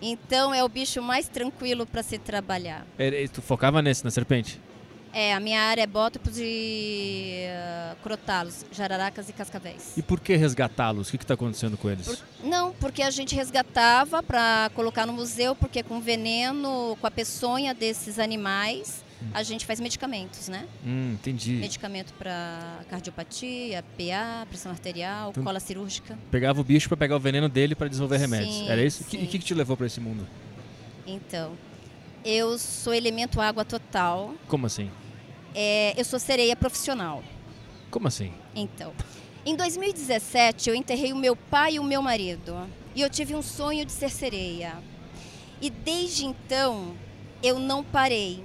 Então é o bicho mais tranquilo para se trabalhar. É, é, Tu focava nesse, na serpente? É, a minha área é bótopos e uh, crotalos, jararacas e cascavéis. E por que resgatá-los? O que está acontecendo com eles? Por- Não, porque a gente resgatava para colocar no museu, porque com veneno, com a peçonha desses animais, a gente faz medicamentos, né? Hum, entendi. Medicamento para cardiopatia, PA, pressão arterial, Então- cola cirúrgica. Pegava o bicho para pegar o veneno dele para desenvolver remédios. Sim, Era isso? E o que, sim. que que te levou para esse mundo? Então, Eu sou elemento água total. Como assim? É, eu sou sereia profissional. Como assim? Então, em 2017 eu enterrei o meu pai e o meu marido. E eu tive um sonho de ser sereia. E desde então eu não parei.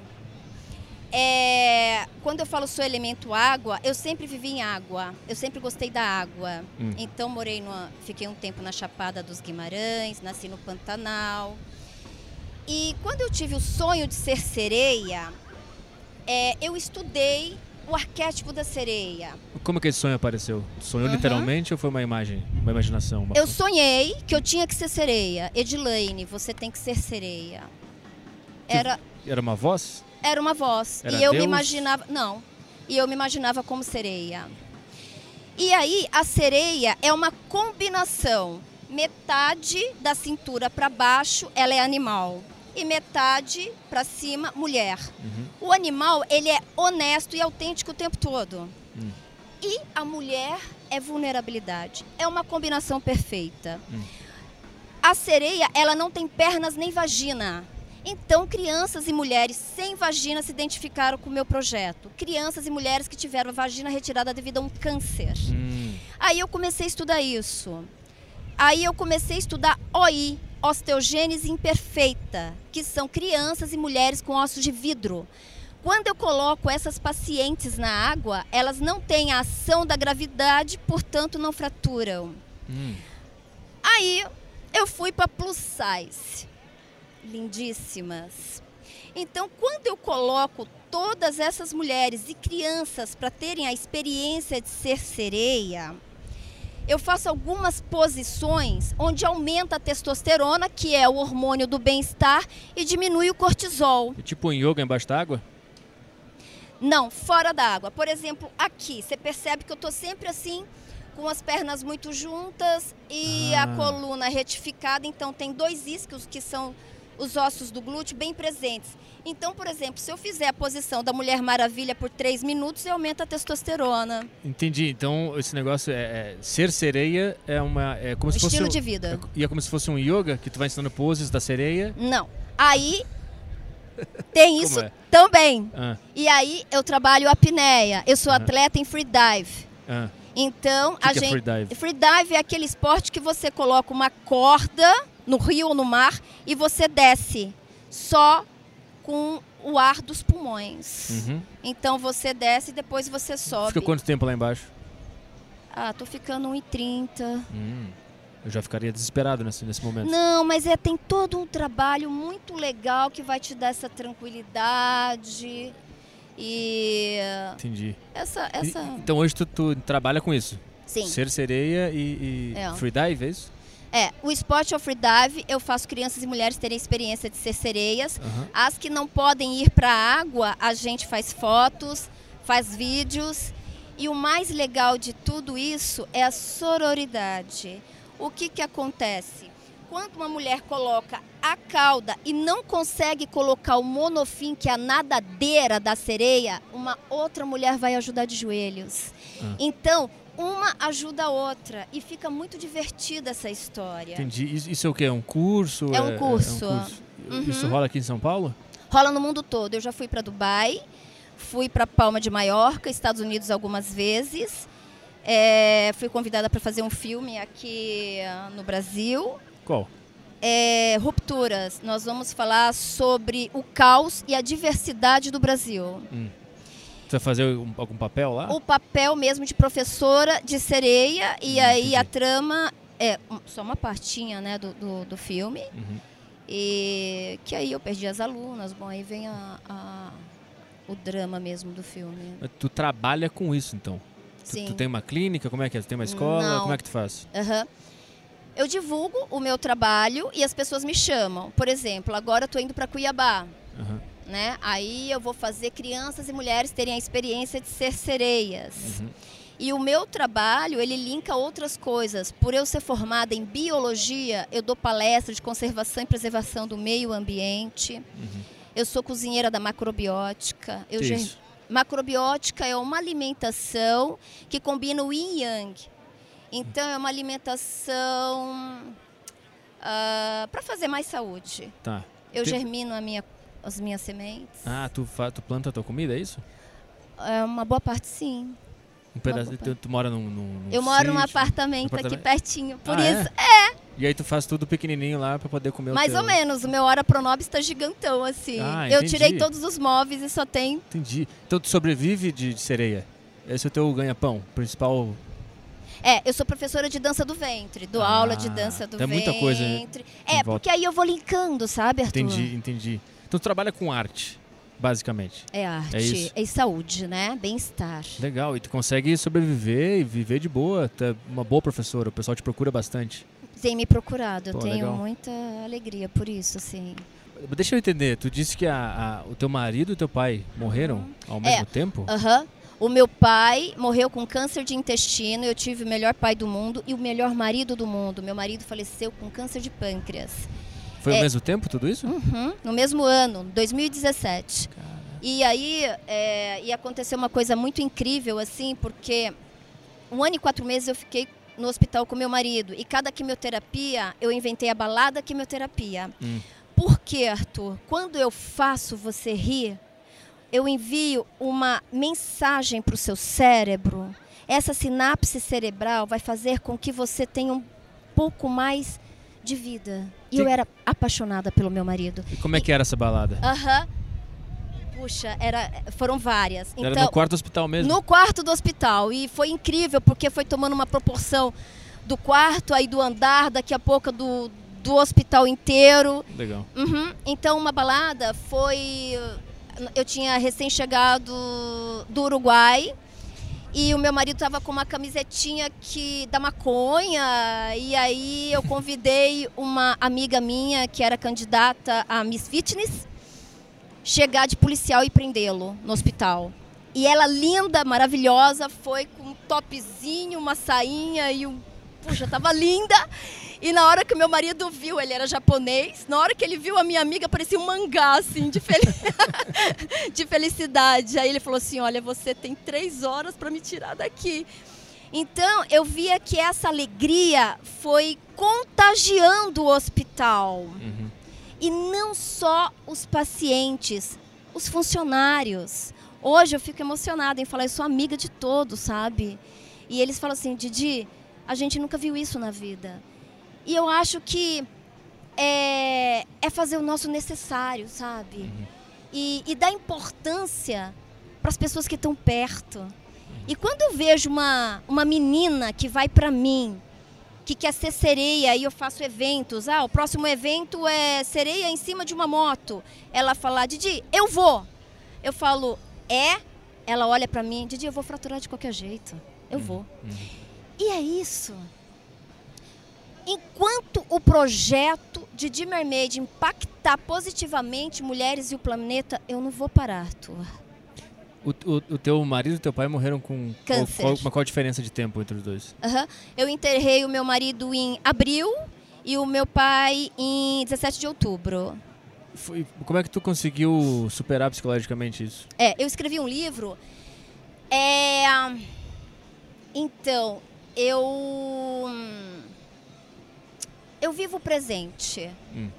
É, quando eu falo sou elemento água, eu sempre vivi em água. Eu sempre gostei da água. Hum. Então morei numa, fiquei um tempo na Chapada dos Guimarães, nasci no Pantanal. E quando eu tive o sonho de ser sereia, é, eu estudei o arquétipo da sereia. Como que esse sonho apareceu? Sonhou Aham. literalmente ou foi uma imagem, uma imaginação? Uma... Eu sonhei que eu tinha que ser sereia. Edilaine, você tem que ser sereia. Era, Era uma voz? Era uma voz. Era e eu Deus? me imaginava. Não. E eu me imaginava como sereia. E aí, a sereia é uma combinação. Metade da cintura para baixo, ela é animal. E metade para cima, mulher. Uhum. O animal, ele é honesto e autêntico o tempo todo. Hum. E a mulher é vulnerabilidade. É uma combinação perfeita. Hum. A sereia, ela não tem pernas nem vagina. Então, crianças e mulheres sem vagina se identificaram com o meu projeto. Crianças e mulheres que tiveram a vagina retirada devido a um câncer. Hum. Aí eu comecei a estudar isso. Aí eu comecei a estudar OI, osteogênese imperfeita, que são crianças e mulheres com ossos de vidro. Quando eu coloco essas pacientes na água, elas não têm a ação da gravidade, portanto não fraturam. Hum. Aí eu fui para plus size. Lindíssimas. Então, quando eu coloco todas essas mulheres e crianças para terem a experiência de ser sereia, eu faço algumas posições onde aumenta a testosterona, que é o hormônio do bem-estar, e diminui o cortisol. E tipo um yoga embaixo d'água? Não, fora da água. Por exemplo, aqui, você percebe que eu estou sempre assim, com as pernas muito juntas e Ah. a coluna retificada. Então, tem dois isquios, que são os ossos do glúteo, bem presentes. Então, por exemplo, se eu fizer a posição da Mulher Maravilha por três minutos, eu aumento a testosterona. Entendi. Então esse negócio é, é- ser sereia é uma é como se fosse Estilo um- de vida. é- e é como se fosse um yoga que tu vai ensinando poses da sereia. Não. Aí, tem isso é? também. Ah, E aí, eu trabalho apneia. Eu sou Aham. atleta em freedive. ah. Então, que a que é gente. freedive? Freedive é aquele esporte que você coloca uma corda no rio ou no mar e você desce só com o ar dos pulmões. Uhum. Então você desce e depois você sobe. Fica quanto tempo lá embaixo? Ah, tô ficando 1,30. Hum, eu já ficaria desesperado nesse, nesse momento. Não, mas é, tem todo um trabalho muito legal que vai te dar essa tranquilidade. E Entendi. essa. E- essa... então hoje tu, tu trabalha com isso? Sim. Ser sereia e, e É. freedive, é isso? É, o esporte ao freedive, eu faço crianças e mulheres terem experiência de ser sereias. Aham. As que não podem ir para a água, a gente faz fotos, faz vídeos. E o mais legal de tudo isso é a sororidade. O que, que acontece? Quando uma mulher coloca a cauda e não consegue colocar o monofim, que é a nadadeira da sereia, uma outra mulher vai ajudar de joelhos. Ah. Então, uma ajuda a outra. E fica muito divertida essa história. Entendi. Isso, é o quê? É um curso? É um curso. curso. Isso rola aqui em São Paulo? Rola no mundo todo. Eu já fui para Dubai, fui para Palma de Maiorca, Estados Unidos algumas vezes. É, fui convidada para fazer um filme aqui ah, no Brasil. Qual? É, rupturas. Nós vamos falar sobre o caos e a diversidade do Brasil. Tu vai fazer um- algum papel lá? O papel mesmo de professora de sereia e Hum, aí a entendi. trama é só uma partinha né, do, do, do filme. Uhum. E que aí eu perdi as alunas. Bom, aí vem a, a- o drama mesmo do filme. Tu trabalha com isso, então? Tu, Sim. tu tem uma clínica? Como é que é? Tu tem uma escola? Não. Como é que tu faz? Aham. Eu divulgo o meu trabalho e as pessoas me chamam. Por exemplo, agora eu estou indo para Cuiabá. Aham. Né? Aí eu vou fazer crianças e mulheres terem a experiência de ser sereias. Uhum. E o meu trabalho, ele linka outras coisas. Por eu ser formada em biologia, eu dou palestra de conservação e preservação do meio ambiente. Uhum. Eu sou cozinheira da macrobiótica. Eu ger-? Macrobiótica é uma alimentação que combina o yin e yang. Então é uma alimentação para fazer mais saúde. Tá. Eu Tem- germino a minha as minhas sementes. Ah, tu, tu planta a tua comida, é isso? É uma boa parte, sim. Um pedaço, boa tu, tu mora num, num, Eu moro num sítio? apartamento, aqui apartamento? pertinho. Por Ah, isso, E aí tu faz tudo pequenininho lá pra poder comer o mais teu... ou menos. O meu Hora Pronobis está gigantão, assim. Ah, eu tirei todos os móveis e só tem. Entendi. Então tu sobrevive de, de sereia? Esse é o teu ganha-pão, principal... É, eu sou professora de dança do ventre, dou Ah, aula de dança do ventre. muita coisa É, porque aí eu vou linkando, sabe, Arthur? Entendi, entendi. Então tu trabalha com arte, basicamente. É arte, É é saúde, né? Bem-estar. Legal, e tu consegue sobreviver e viver de boa. É uma boa professora, o pessoal te procura bastante. Tem me procurado, eu Pô, tenho legal. muita alegria por isso, assim. Deixa eu entender, tu disse que a- a- o teu marido e o teu pai morreram ao É. mesmo tempo? Aham. O meu pai morreu com câncer de intestino, eu tive o melhor pai do mundo e o melhor marido do mundo. Meu marido faleceu com câncer de pâncreas. Foi ao é. mesmo tempo tudo isso? Uhum, no mesmo ano, 2017. E aí é, e aconteceu uma coisa muito incrível, assim, porque um ano e quatro meses eu fiquei no hospital com meu marido. E cada quimioterapia, eu inventei a balada quimioterapia. Hum. Por quê, Arthur? Quando eu faço você rir, eu envio uma mensagem para o seu cérebro. Essa sinapse cerebral vai fazer com que você tenha um pouco mais de vida. E eu era apaixonada pelo meu marido. E como é que era essa balada? Aham. Puxa, era, foram várias. era Então, no quarto hospital mesmo? no quarto do hospital. E foi incrível, porque foi tomando uma proporção do quarto, aí do andar, daqui a pouco do, do hospital inteiro. Legal. Uhum. Então, uma balada foi. Eu tinha recém-chegado do Uruguai. E o meu marido estava com uma camisetinha que da maconha. E aí eu convidei uma amiga minha que era candidata a Miss Fitness chegar de policial e prendê-lo no hospital. E ela, linda, maravilhosa, foi com um topzinho, uma sainha e um. Puxa, tava linda. E na hora que o meu marido viu, ele era japonês, na hora que ele viu a minha amiga, parecia um mangá, assim, de, fel... de felicidade. Aí ele falou assim: Olha, você tem três horas para me tirar daqui. Então, eu via que essa alegria foi contagiando o hospital. Uhum. E não só os pacientes, os funcionários. Hoje eu fico emocionada em falar, eu sou amiga de todos, sabe? E eles falam assim, Didi, a gente nunca viu isso na vida. E eu acho que é, é fazer o nosso necessário, sabe? E, e dar importância para as pessoas que estão perto. E quando eu vejo uma, uma menina que vai para mim, que quer ser sereia e eu faço eventos. Ah, o próximo evento é sereia em cima de uma moto. Ela fala, Didi, eu vou. Eu falo, é? Ela olha pra mim, Didi, eu vou fraturar de qualquer jeito. Eu vou. E é isso. Enquanto o projeto de Mermaid impactar positivamente mulheres e o planeta, eu não vou parar, Arthur. O, o, o teu marido e o teu pai morreram com. Câncer. qual, qual a diferença de tempo entre os dois? Aham. Eu enterrei o meu marido em abril e o meu pai em 17 de outubro. Foi- como é que tu conseguiu superar psicologicamente isso? É, eu escrevi um livro. É, então, eu eu vivo o presente. Hum.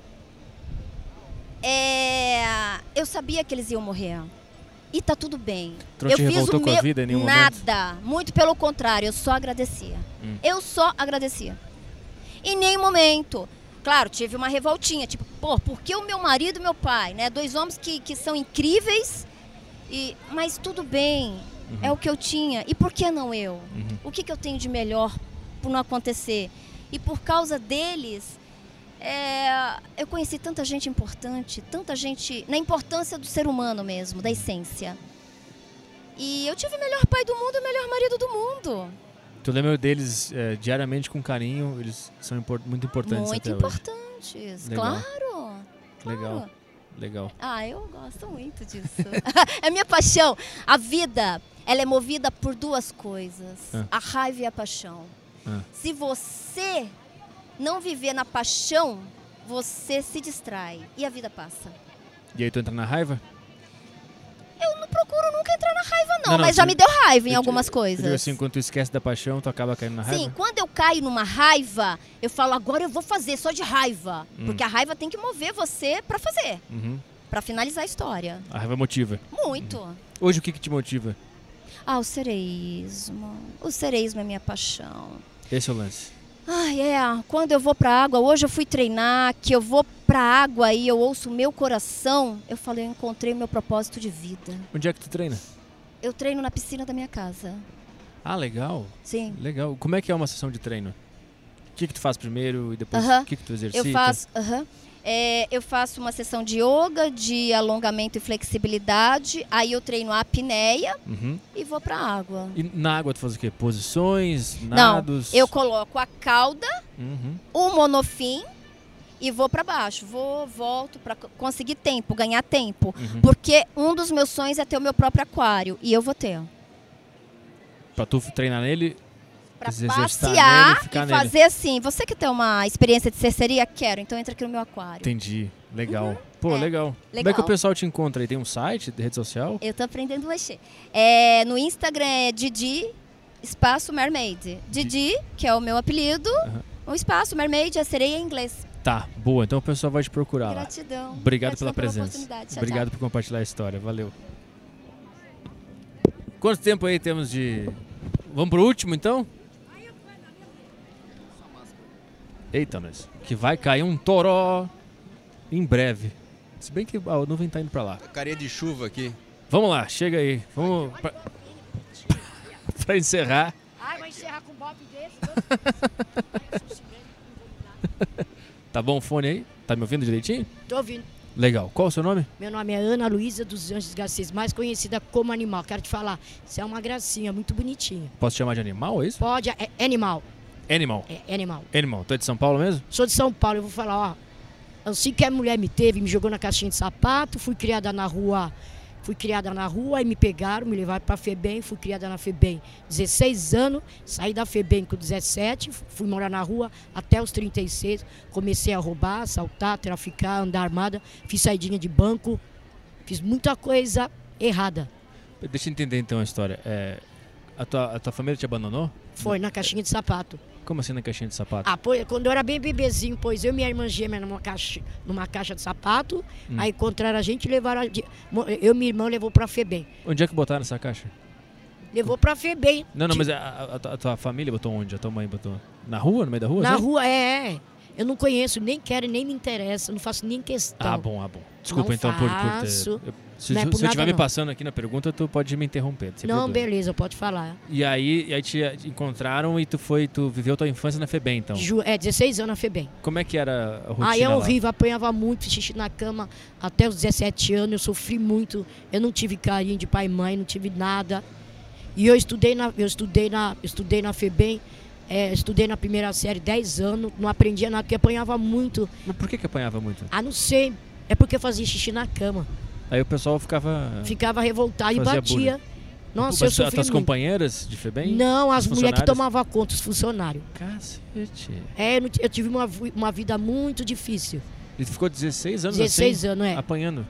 É, eu sabia que eles iam morrer. E tá tudo bem. Eu fiz o com a meu vida em nenhum momento? nada, muito pelo contrário, eu só agradecia. Hum. Eu só agradecia. Em nenhum momento. Claro, tive uma revoltinha, tipo, pô, por que o meu marido e meu pai, né? Dois homens que, que são incríveis, e, mas tudo bem, é o que eu tinha. E por que não eu? Uhum. O que, que eu tenho de melhor por não acontecer? E por causa deles, é, eu conheci tanta gente importante, tanta gente. na importância do ser humano mesmo, da essência. E eu tive o melhor pai do mundo e o melhor marido do mundo. Tu lembra deles é, diariamente com carinho? Eles são impor- muito importantes Muito importantes, claro. hoje. Legal, claro. legal. Ah, eu gosto muito disso. é minha paixão. A vida, ela é movida por duas coisas: Ah. a raiva e a paixão. Ah. Se você não viver na paixão, você se distrai e a vida passa. E aí tu entra na raiva? Eu não procuro nunca entrar na raiva, não, Não, não, mas já me deu raiva em algumas coisas. digo assim, quando tu esquece da paixão, tu acaba caindo na raiva? Sim, quando eu caio numa raiva, eu falo, agora eu vou fazer só de raiva. Hum. Porque a raiva tem que mover você pra fazer. Uhum. Pra finalizar a história. A raiva motiva. Muito. Hoje o que, que te motiva? Ah, o sereísmo. O sereísmo é minha paixão. Esse é o lance. Ai, é. Quando eu vou pra água, hoje eu fui treinar, que eu vou pra água e eu ouço o meu coração, eu falei, eu encontrei o meu propósito de vida. Onde é que tu treina? Eu treino na piscina da minha casa. Ah, legal. Sim. Legal. Como é que é uma sessão de treino? O que, que tu faz primeiro e depois o que, que tu exercita? Eu faço, aham. É, eu faço uma sessão de yoga, de alongamento e flexibilidade. Aí eu treino a apneia Uhum. e vou pra água. E na água tu faz o quê? Posições, Não, nados? Eu coloco a cauda, Uhum. o monofim e vou pra baixo. Vou, volto pra co- conseguir tempo, ganhar tempo. Uhum. Porque um dos meus sonhos é ter o meu próprio aquário e eu vou ter. Pra tu treinar nele, Exercitar passear nele, e nele. fazer assim. Você quer ter uma experiência de cerceria? Quero, então entra aqui no meu aquário. entendi. Legal. Pô, É, legal. Como é que legal. o pessoal te encontra aí? Tem um site, de rede social? Eu tô aprendendo a mexer. É, no Instagram é Didi Espaço Mermaid. Didi, que é o meu apelido. Aham. O espaço Mermaid é sereia em inglês. Tá, boa. Então o pessoal vai te procurar lá. Gratidão. Obrigado Gratidão pela presença. oportunidade. Tchau, Obrigado por compartilhar a história. Valeu. Quanto tempo aí temos de. Vamos pro último então? Eita, nós. Que vai cair um toró em breve. Se bem que a nuvem tá indo pra lá. Carinha de chuva aqui. Vamos lá, chega aí. Vamos pra, pra encerrar. Ai, vai encerrar com um bob desse. Tá bom o fone aí? Tá me ouvindo direitinho? Tô ouvindo. Legal. Qual o seu nome? Meu nome é Ana Luísa dos Anjos Garcês, mais conhecida como Animal. Quero te falar, você é uma gracinha, muito bonitinha. Posso te chamar de animal, é isso? Pode, é Animal, Animal. é Animal. Animal. Tu é de São Paulo mesmo? Sou de São Paulo, eu vou falar, ó. Assim que a mulher me teve, me jogou na caixinha de sapato, fui criada na rua, fui criada na rua e me pegaram, me levaram pra FEBEM, fui criada na FEBEM 16 anos, saí da FEBEM com 17, fui morar na rua até os 36, comecei a roubar, assaltar, traficar, andar armada, fiz saidinha de banco, fiz muita coisa errada. Deixa eu entender então a história. É, a, tua, a tua família te abandonou? Foi na caixinha de sapato. Como assim na caixinha de sapato? Ah, pois, quando eu era bem bebezinho, pois eu e minha irmã gêmea numa caixa, numa caixa de sapato, Hum. aí encontraram a gente e levaram. a Eu e minha irmã levou pra FEBEM. Onde é que botaram essa caixa? Levou pra FEBEM. Não, não, mas a, a- a tua- a tua família botou onde? A tua mãe botou? Na rua? No meio da rua? Na assim? rua, é, é. Eu não conheço, nem quero, nem me interessa, não faço nem questão. Ah, bom, ah, bom. Desculpa Não então por, por faço. ter. eu- se é se por eu estiver me passando aqui na pergunta, tu pode me interromper. não, beleza, pode falar. E aí, e aí te encontraram e tu foi, tu viveu tua infância na FEBEM, então. Ju- é, 16 anos na FEBEM. Como é que era a rotina Aí é lá? horrível, apanhava muito, xixi na cama até os 17 anos, eu sofri muito. Eu não tive carinho de pai e mãe, não tive nada. E eu estudei na, eu estudei na, eu estudei na FEBEM, é, estudei na primeira série 10 anos, não aprendia nada, porque apanhava muito. Mas por que que apanhava muito? Ah, não sei, é porque eu fazia xixi na cama. Aí o pessoal ficava... Ficava revoltado e batia. Nossa, Mas eu as sofri tuas muito. companheiras de FEBEM? Não, as mulheres que tomavam conta, os funcionários. Cacete. É, eu, tive uma, uma vida muito difícil. E ficou 16 anos 16 assim? anos, é. Apanhando.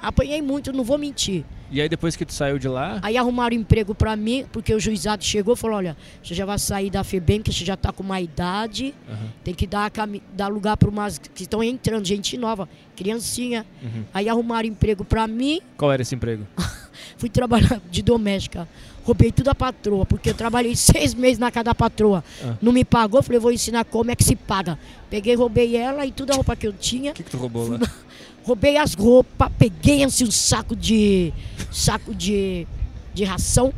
Apanhei muito, não vou mentir. E aí depois que tu saiu de lá... Aí arrumaram emprego pra mim, porque o juizado chegou e falou: olha, você já vai sair da FEBEM, que você já tá com uma idade, Aham, tem que dar, dar lugar para umas que estão entrando, gente nova, criancinha. uhum. Aí arrumaram emprego pra mim, Qual era esse emprego? fui trabalhar de doméstica. Roubei tudo a patroa, porque eu trabalhei seis meses na casa da patroa. Ah. Não me pagou, falei, vou ensinar como é que se paga. Peguei, roubei ela e toda a roupa que eu tinha. O que, que tu roubou lá? Roubei as roupas, peguei assim um saco de. saco de, de ração,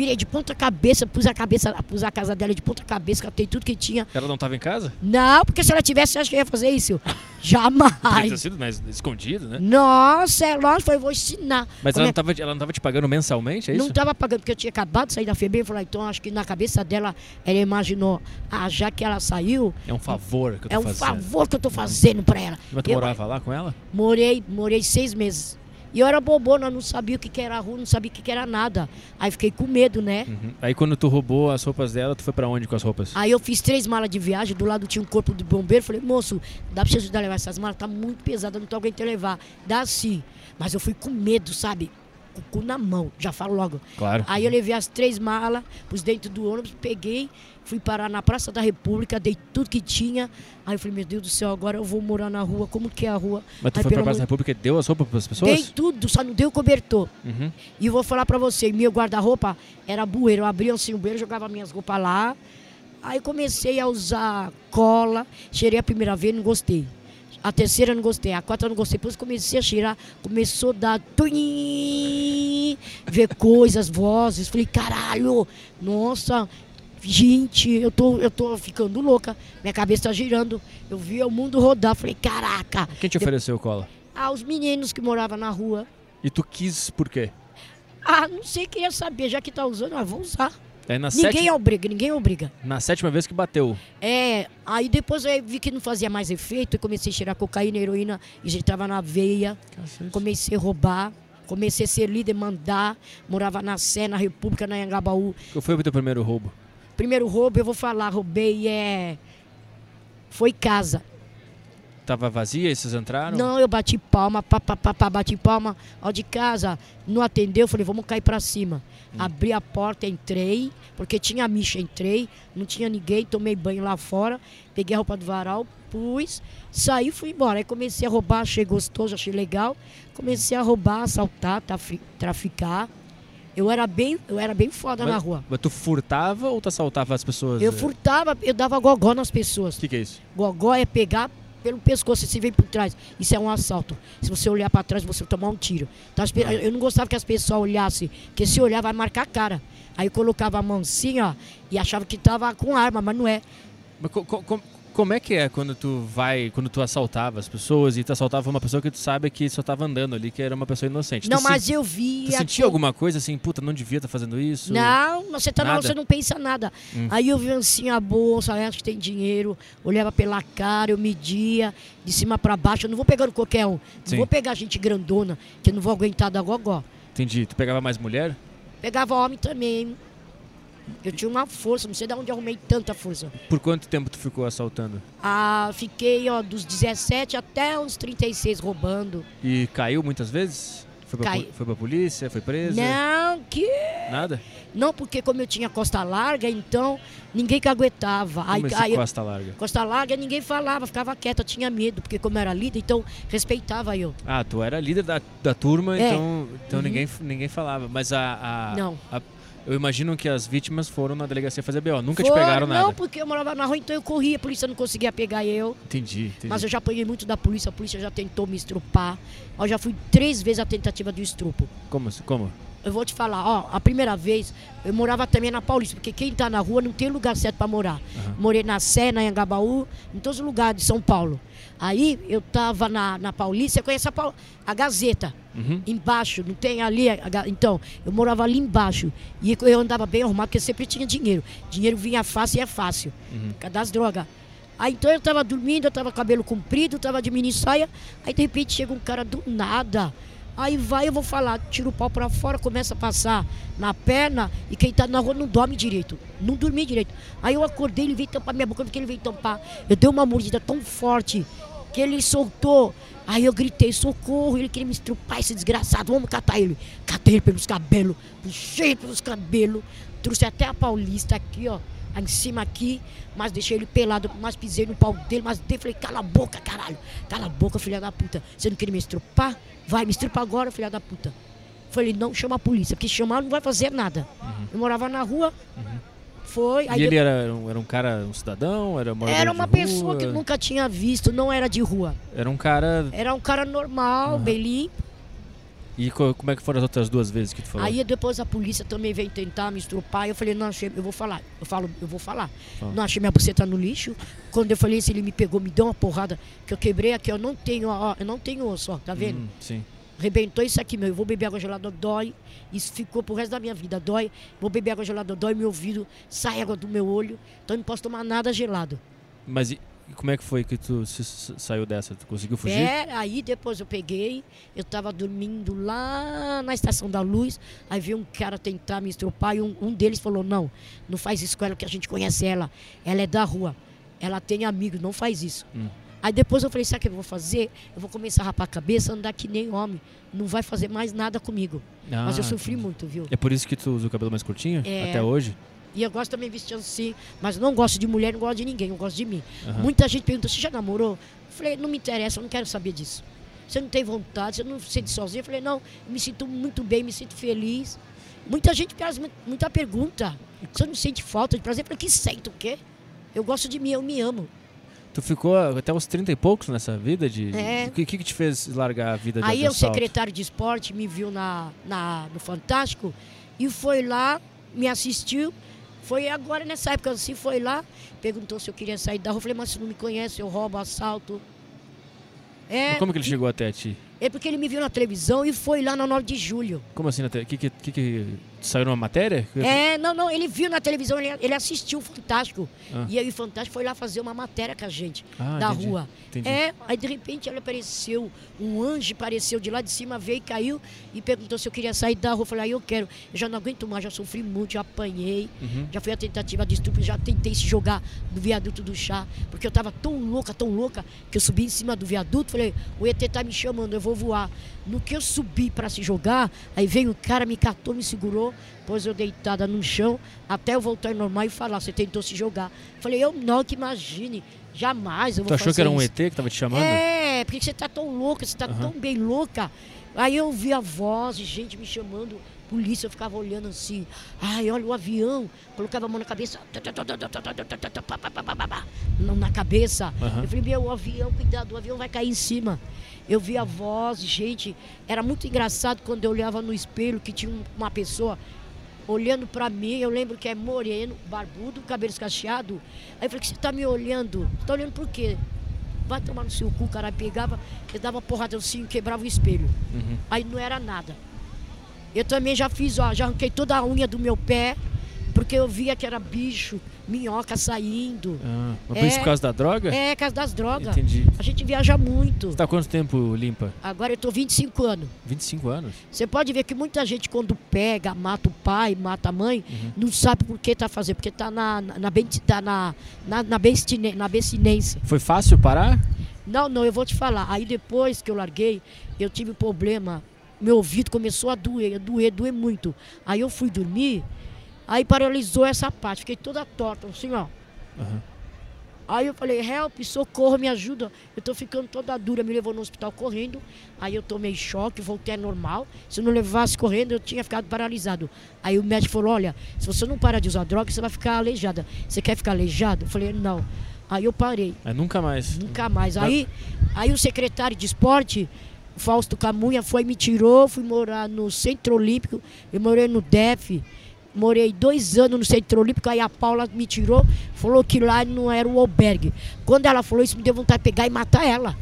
virei de ponta cabeça, pus a cabeça, pus a casa dela de ponta cabeça, catei tudo que tinha. Ela não tava em casa? Não, porque se ela tivesse, acho que ia fazer isso. Podia ter Jamais. sido mas escondido, né? Nossa, é lógico, foi, vou ensinar. Mas ela é- não, tava, ela não tava te pagando mensalmente, é isso? Não estava pagando, porque eu tinha acabado de sair da FEBEM. Falei, então acho que na cabeça dela, ela imaginou, ah, já que ela saiu, É um favor que eu tô é um fazendo. favor que eu tô fazendo pra ela. Mas tu Eu- morava lá com ela? Morei, morei seis meses. E eu era bobona, não sabia o que, que era rua, não sabia o que, que era nada. Aí fiquei com medo, né? Uhum. Aí quando tu roubou as roupas dela, tu foi pra onde com as roupas? Aí eu fiz três malas de viagem, do lado tinha um corpo de bombeiro. Falei, moço, dá pra você ajudar a levar essas malas? Tá muito pesada, não tô aguentando levar. Dá sim. Mas eu fui com medo, sabe? Com o cu na mão, já falo logo. Claro. Aí eu levei as três malas, pus dentro do ônibus, peguei, fui parar na Praça da República, dei tudo que tinha. Aí eu falei, meu Deus do céu, agora eu vou morar na rua, como que é a rua? Mas tu Aí, foi pra Praça da República e deu as roupas pras pessoas? Dei tudo, só não dei o cobertor. Uhum. E eu vou falar pra você, meu guarda-roupa era bueiro. Eu abria assim o bueiro, jogava minhas roupas lá. Aí comecei a usar cola. Cheirei a primeira vez, não gostei. A terceira não gostei, a quarta não gostei. Depois comecei a cheirar, começou a dar tuim, ver coisas, vozes. Falei, caralho, nossa, gente, eu tô, eu tô ficando louca. Minha cabeça tá girando. Eu vi o mundo rodar. Falei, caraca. Quem te ofereceu cola? Ah, os meninos que moravam na rua. E tu quis por quê? Ah, não sei quem ia saber, já que tá usando, ah, vou usar. Aí na, Ninguém sétima, obriga, ninguém obriga. na sétima vez que bateu. É, aí depois eu vi que não fazia mais efeito, eu comecei a cheirar cocaína, heroína, e já tava na veia. Comecei a roubar, comecei a ser líder, mandar, morava na Sé, na República, na Anhangabaú. Qual foi o teu primeiro roubo? Primeiro roubo, eu vou falar, roubei, é... Foi casa. Tava vazia e vocês entraram? Não, eu bati palma, pá, pá, pá, pá, bati palma. Ó, de casa, não atendeu, falei, vamos cair pra cima. Abri a porta, entrei, porque tinha micha, entrei, não tinha ninguém, tomei banho lá fora, peguei a roupa do varal, pus, saí e fui embora. Aí comecei a roubar, achei gostoso, achei legal. Comecei a roubar, assaltar, trafi- traficar. Eu era bem, eu era bem foda na Mas- rua. Mas tu furtava ou tu assaltava as pessoas? Eu furtava, eu dava gogó nas pessoas. O que, que é isso? Gogó é pegar pelo pescoço, você vem por trás. Isso é um assalto. Se você olhar para trás, você tomar um tiro. Então, eu não gostava que as pessoas olhassem, porque se olhar vai marcar a cara. Aí eu colocava a mão assim, ó, e achava que tava com arma, mas não é. Mas co- co- com- como é que é quando tu vai, quando tu assaltava as pessoas e tu assaltava uma pessoa que tu sabe que só tava andando ali, que era uma pessoa inocente? não, tu mas se- eu Tu via. sentia alguma coisa assim, puta, não devia estar fazendo isso? Não, você tá Nada? você não pensa nada. Hum. Aí eu vi assim a bolsa, acho que tem dinheiro, olhava pela cara, eu media de cima para baixo. Eu não vou pegando qualquer um. Não vou pegar gente grandona, que eu não vou aguentar da gogó. Entendi. Tu pegava mais mulher? Pegava homem também. Eu tinha uma força, não sei de onde arrumei tanta força. Por quanto tempo tu ficou assaltando? Ah, fiquei ó, dos 17 até os 36 roubando. E caiu muitas vezes? Foi pra, Cai- foi pra polícia? Foi presa? Não, que. Nada? Não, porque como eu tinha costa larga, então ninguém que aguentava. Como aí eu- costa larga? costa larga ninguém falava, ficava quieta, tinha medo, porque como eu era líder, então respeitava eu. Ah, tu era líder da, da turma, É. então, então Uhum. ninguém, ninguém falava. Mas a, a- Não. a- eu imagino que as vítimas foram na delegacia fazer B.O. Nunca te Foi- pegaram Não, nada. porque eu morava na rua, então eu corria, a polícia não conseguia pegar eu. Entendi, entendi. Mas eu já apanhei muito da polícia, a polícia já tentou me estrupar. Eu já fui três vezes a tentativa do estrupo. Como? assim? Como? Eu vou te falar, ó, a primeira vez eu morava também na Paulista, porque quem tá na rua não tem lugar certo para morar. Morei na Sé, na Anhangabaú, em todos os lugares de São Paulo. Aí eu tava na, na Paulista, conhece a, Paul- a Gazeta, Uhum. embaixo, não tem ali, a Ga- então, eu morava ali embaixo. E eu andava bem arrumado, porque sempre tinha dinheiro. Dinheiro vinha fácil e é fácil, Uhum. por causa das drogas. Aí então eu tava dormindo, eu tava cabelo comprido, tava de mini saia, aí de repente chega um cara do nada. Aí vai, eu vou falar, tira o pau pra fora, começa a passar na perna e quem tá na rua não dorme direito. Não dormi direito. Aí eu acordei, ele veio tampar minha boca, porque ele veio tampar. Eu dei uma mordida tão forte que ele soltou. Aí eu gritei, socorro, ele queria me estrupar, esse desgraçado, vamos catar ele. Catei ele pelos cabelos, puxei pelos cabelos, trouxe até a Paulista aqui, ó, em cima aqui, mas deixei ele pelado, mas pisei no pau dele, mas dei, falei, cala a boca, caralho, cala a boca, filha da puta. Você não queria me estrupar? Vai, me estrupa agora, filha da puta. Falei, não chama a polícia, porque chamar não vai fazer nada. Eu morava na rua, foi, Uhum. E ele era, era um, era um cara, um cidadão? Era, era uma pessoa que nunca tinha visto, não era de rua. Era um cara... Era um cara normal, Aham. bem limpo. E co- como é que foram as outras duas vezes que tu falou? Aí depois a polícia também veio tentar me estrupar. Eu falei, não achei, eu vou falar. Eu falo, eu vou falar. Fala. Não achei minha buceta no lixo. Quando eu falei isso, ele me pegou, me deu uma porrada que eu quebrei aqui. Eu não tenho, ó, eu não tenho osso, ó, tá vendo? Hum, sim. Rebentou isso aqui, meu. Eu vou beber água gelada, dói. Isso ficou pro resto da minha vida, dói. Vou beber água gelada, dói meu ouvido, sai água do meu olho. Então eu não posso tomar nada gelado. Mas e, como é que foi que tu saiu dessa? Tu conseguiu fugir? É, aí depois eu peguei, eu tava dormindo lá na Estação da Luz, aí veio um cara tentar me estrupar e um, um deles falou, não, não faz isso com ela que a gente conhece ela, ela é da rua, ela tem amigos, não faz isso. Hum. Aí depois eu falei, sabe o que eu vou fazer? Eu vou começar a rapar a cabeça, andar que nem homem. Não vai fazer mais nada comigo. Mas eu Ah, sofri muito, viu? É por isso que tu usa o cabelo mais curtinho? É. Até hoje? E eu gosto também de vestir assim, mas não gosto de mulher, não gosto de ninguém, eu gosto de mim. Aham. Muita gente pergunta, você já namorou? Eu falei, não me interessa, eu não quero saber disso. Você não tem vontade, você não se sente sozinho? Eu falei, não, eu me sinto muito bem, me sinto feliz. Muita gente faz mu- muita pergunta. Você não sente falta de prazer? Eu falei, que sento o quê? Eu gosto de mim, eu me amo. Tu ficou até os 30 e poucos nessa vida de. É. O que, que te fez largar a vida de Aí o secretário de esporte me viu na, na, no Fantástico e foi lá, me assistiu. Foi agora nessa época assim, foi lá, perguntou se eu queria sair da rua. Eu falei, mas você não me conhece, eu roubo, assalto. É, Mas Como que ele chegou até ti? é porque ele me viu na televisão e foi lá na 9 de julho. Como assim? O que, que, que, que saiu numa matéria? É, não, não, ele viu na televisão, ele, ele assistiu o Fantástico. Ah. E aí o Fantástico foi lá fazer uma matéria com a gente, Ah, da entendi, rua. entendi. É, aí de repente ele apareceu, um anjo apareceu de lá de cima, veio e caiu e perguntou se eu queria sair da rua. Eu falei, aí eu quero, eu já não aguento mais, já sofri muito, já apanhei, Uhum. já fui a tentativa de estupro, já tentei se jogar do viaduto do chá, porque eu tava tão louca, tão louca, que eu subi em cima do viaduto, falei, o ET tá me chamando, eu vou voar. No que eu subi para se jogar, aí veio o cara, me catou, me segurou, pôs eu deitada no chão, até eu voltar normal e falar, você tentou se jogar. Falei, eu não, que imagine, jamais eu vou Tu achou que era um isso. ET que tava te chamando? É, porque você tá tão louca, você tá Aham. tão bem louca. Aí eu vi a voz de gente me chamando, polícia, eu ficava olhando assim. Ai, olha o avião. Colocava a mão na cabeça. Não, na cabeça. Aham. Eu falei, meu, o avião, cuidado, o avião vai cair em cima. Eu vi a voz, gente. Era muito engraçado quando eu olhava no espelho que tinha um- uma pessoa olhando pra mim. Eu lembro que é moreno, barbudo, cabelo escacheado. Aí eu falei, você tá me olhando? Você tá olhando por quê? Vai tomar no seu cu, o cara pegava, eu dava porrada assim, quebrava o espelho. Uhum. Aí não era nada. Eu também já fiz, ó, já arranquei toda a unha do meu pé, porque eu via que era bicho, minhoca saindo. Ah, mas por isso É. por causa da droga? É, por causa das drogas. Entendi. A gente viaja muito. Você tá quanto tempo limpa? Agora eu tô 25 anos. 25 anos? Você pode ver que muita gente, quando pega, mata o pai, mata a mãe, Uhum. não sabe por que tá fazendo, porque tá na, na, na, tá na, na, na, na. Foi fácil parar? Não, não, eu vou te falar. Aí depois que eu larguei, eu tive problema. Meu ouvido começou a doer, a doer, doer muito. Aí eu fui dormir, aí paralisou essa parte, fiquei toda torta, assim, ó. Aham. Aí eu falei, help, socorro, me ajuda. Eu tô ficando toda dura, me levou no hospital correndo. Aí eu tomei choque, voltei ao normal. Se eu não levasse correndo, eu tinha ficado paralisado. Aí o médico falou, olha, se você não parar de usar droga, você vai ficar aleijada. Você quer ficar aleijado? Eu falei, não. Aí eu parei. Mas nunca mais. Nunca mais. Aí, aí o secretário de esporte, Fausto Camunha, foi me tirou, fui morar no Centro Olímpico, eu morei no DEF, morei dois anos no Centro Olímpico, aí a Paula me tirou, falou que lá não era o albergue. Quando ela falou isso, me deu vontade de pegar e matar ela.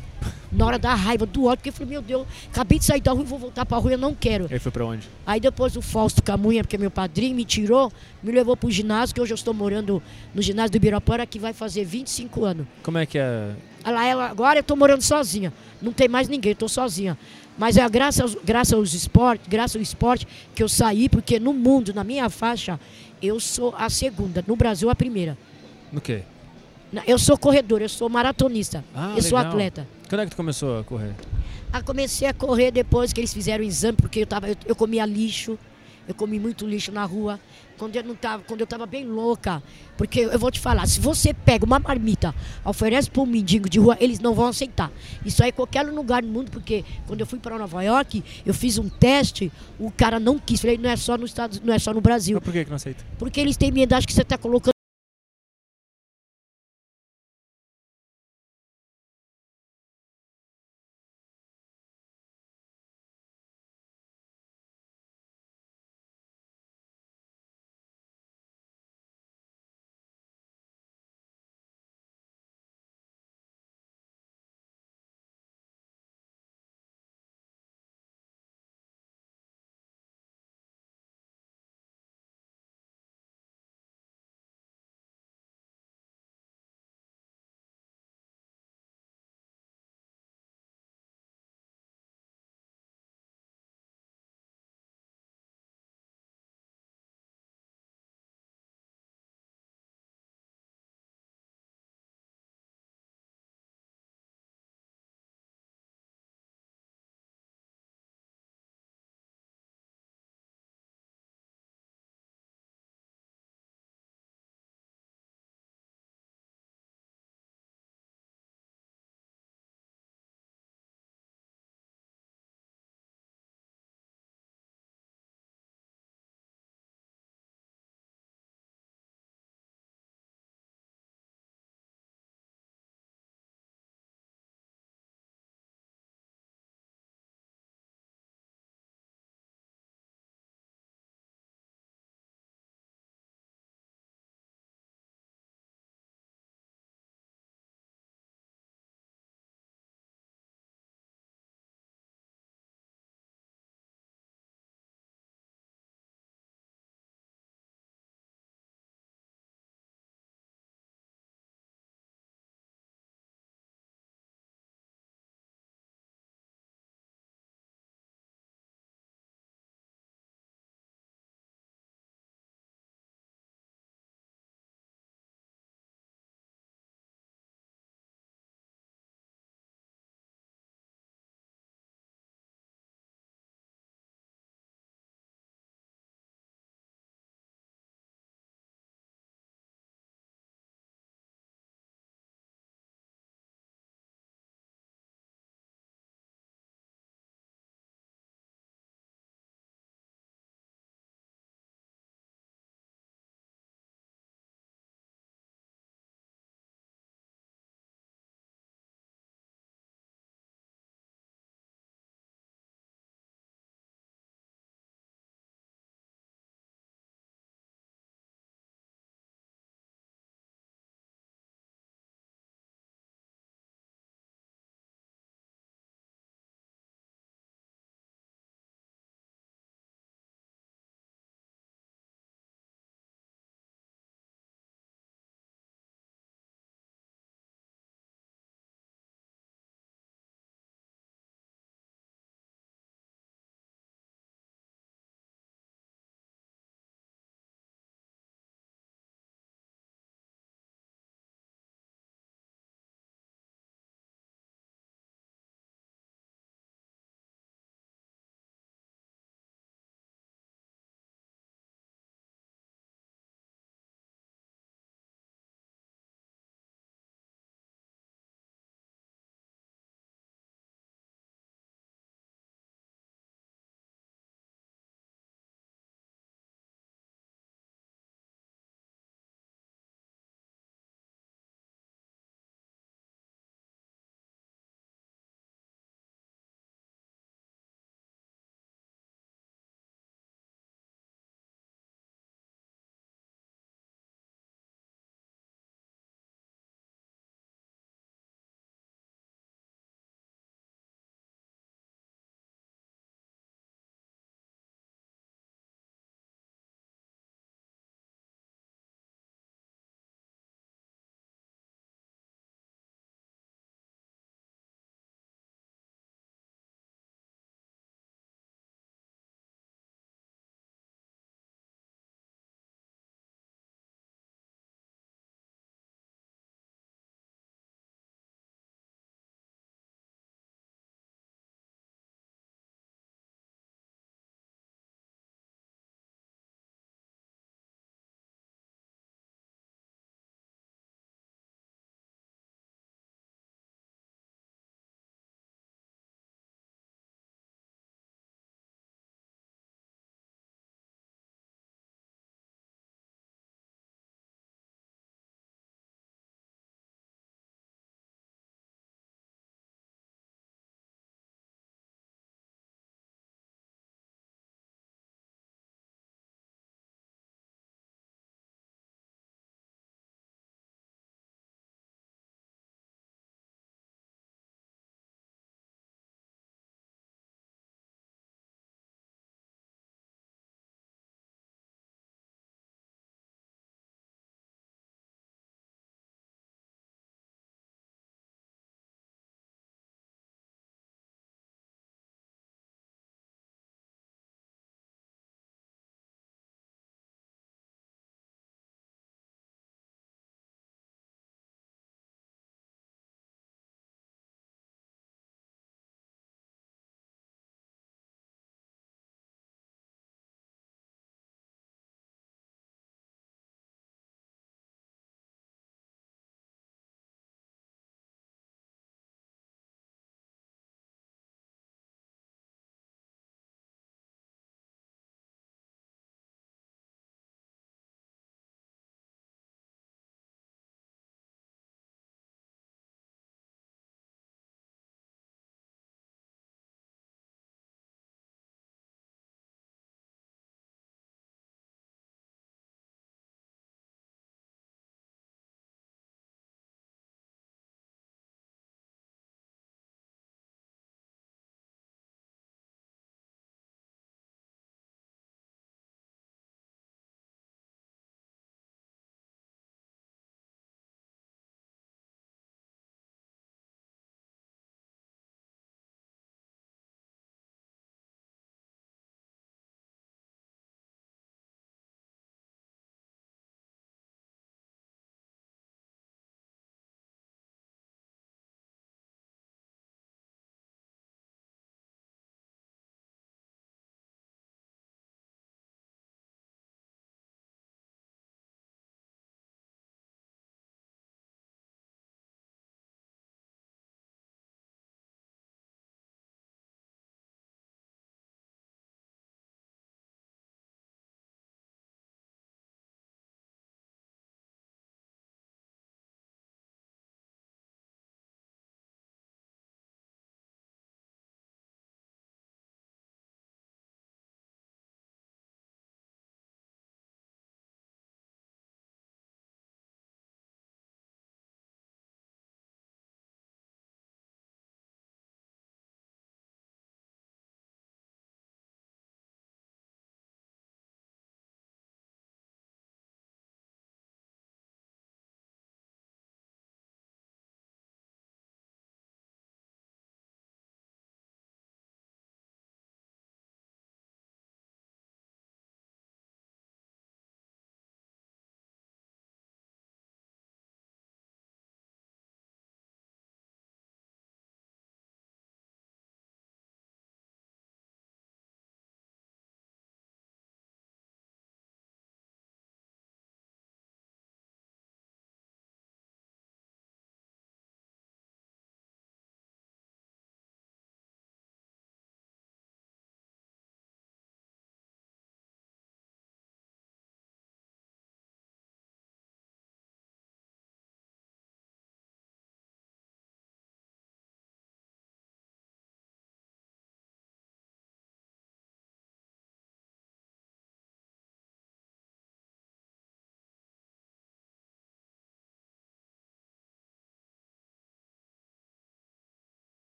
Na hora da raiva, do ódio, porque eu falei, meu Deus, acabei de sair da rua e vou voltar pra rua, eu não quero. Aí foi pra onde? Aí depois o Fausto Camunha, porque é meu padrinho, me tirou, me levou pro ginásio, que hoje eu estou morando no ginásio do Ibirapuera, que vai fazer 25 anos. Como é que é? Ela, ela, agora eu tô morando sozinha. Não tem mais ninguém, tô sozinha. Mas é graças, graças aos esportes, graças ao esporte que eu saí, porque no mundo, na minha faixa, eu sou a segunda, no Brasil a primeira. No quê? Eu sou corredora, eu sou maratonista, Ah, eu sou legal. atleta. Quando é que tu começou a correr? Ah, comecei a correr depois que eles fizeram o exame, porque eu, tava, eu, eu comia lixo, eu comi muito lixo na rua. Quando eu, não tava, quando eu tava bem louca, porque eu vou te falar, se você pega uma marmita, oferece para um mendigo de rua, eles não vão aceitar. Isso aí é qualquer lugar no mundo, porque quando eu fui para Nova York, eu fiz um teste, o cara não quis. Falei, não é só no Estados, não é só no Brasil. Mas por que que não aceita? Porque eles têm medo, acho que você está colocando